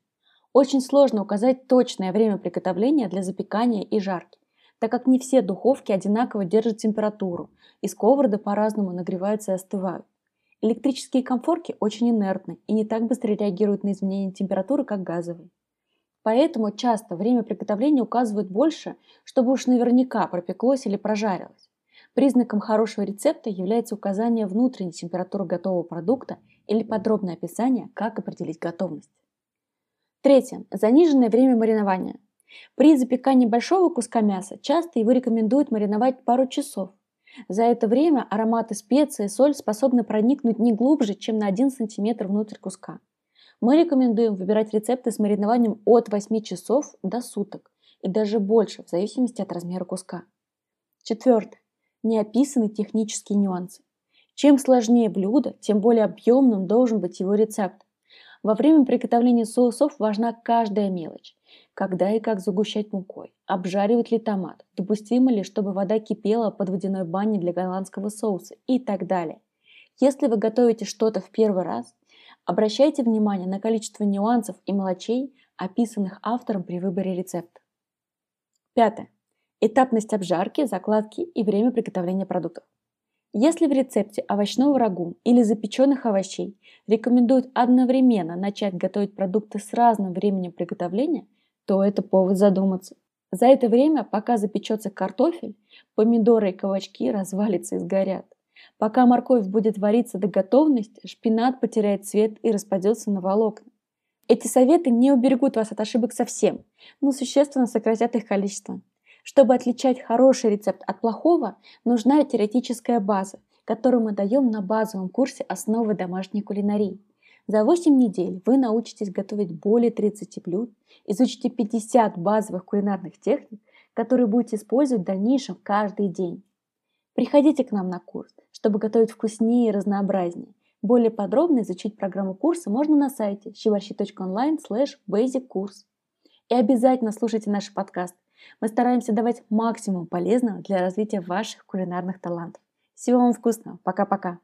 Очень сложно указать точное время приготовления для запекания и жарки, так как не все духовки одинаково держат температуру, и сковороды по-разному нагреваются и остывают. Электрические комфорки очень инертны и не так быстро реагируют на изменение температуры, как газовые. Поэтому часто время приготовления указывают больше, чтобы уж наверняка пропеклось или прожарилось. Признаком хорошего рецепта является указание внутренней температуры готового продукта или подробное описание, как определить готовность. Третье. Заниженное время маринования. При запекании большого куска мяса часто его рекомендуют мариновать пару часов, за это время ароматы специи и соль способны проникнуть не глубже, чем на 1 см внутрь куска. Мы рекомендуем выбирать рецепты с маринованием от 8 часов до суток и даже больше, в зависимости от размера куска. Четвертое. Не описаны технические нюансы. Чем сложнее блюдо, тем более объемным должен быть его рецепт. Во время приготовления соусов важна каждая мелочь когда и как загущать мукой, обжаривать ли томат, допустимо ли, чтобы вода кипела под водяной баней для голландского соуса и так далее. Если вы готовите что-то в первый раз, обращайте внимание на количество нюансов и мелочей, описанных автором при выборе рецепта. Пятое. Этапность обжарки, закладки и время приготовления продуктов. Если в рецепте овощного рагу или запеченных овощей рекомендуют одновременно начать готовить продукты с разным временем приготовления, то это повод задуматься. За это время, пока запечется картофель, помидоры и кабачки развалятся и сгорят. Пока морковь будет вариться до готовности, шпинат потеряет цвет и распадется на волокна. Эти советы не уберегут вас от ошибок совсем, но существенно сократят их количество. Чтобы отличать хороший рецепт от плохого, нужна теоретическая база, которую мы даем на базовом курсе «Основы домашней кулинарии». За 8 недель вы научитесь готовить более 30 блюд, изучите 50 базовых кулинарных техник, которые будете использовать в дальнейшем каждый день. Приходите к нам на курс, чтобы готовить вкуснее и разнообразнее. Более подробно изучить программу курса можно на сайте щеборщи.онлайн slash курс. И обязательно слушайте наш подкаст. Мы стараемся давать максимум полезного для развития ваших кулинарных талантов. Всего вам вкусного. Пока-пока.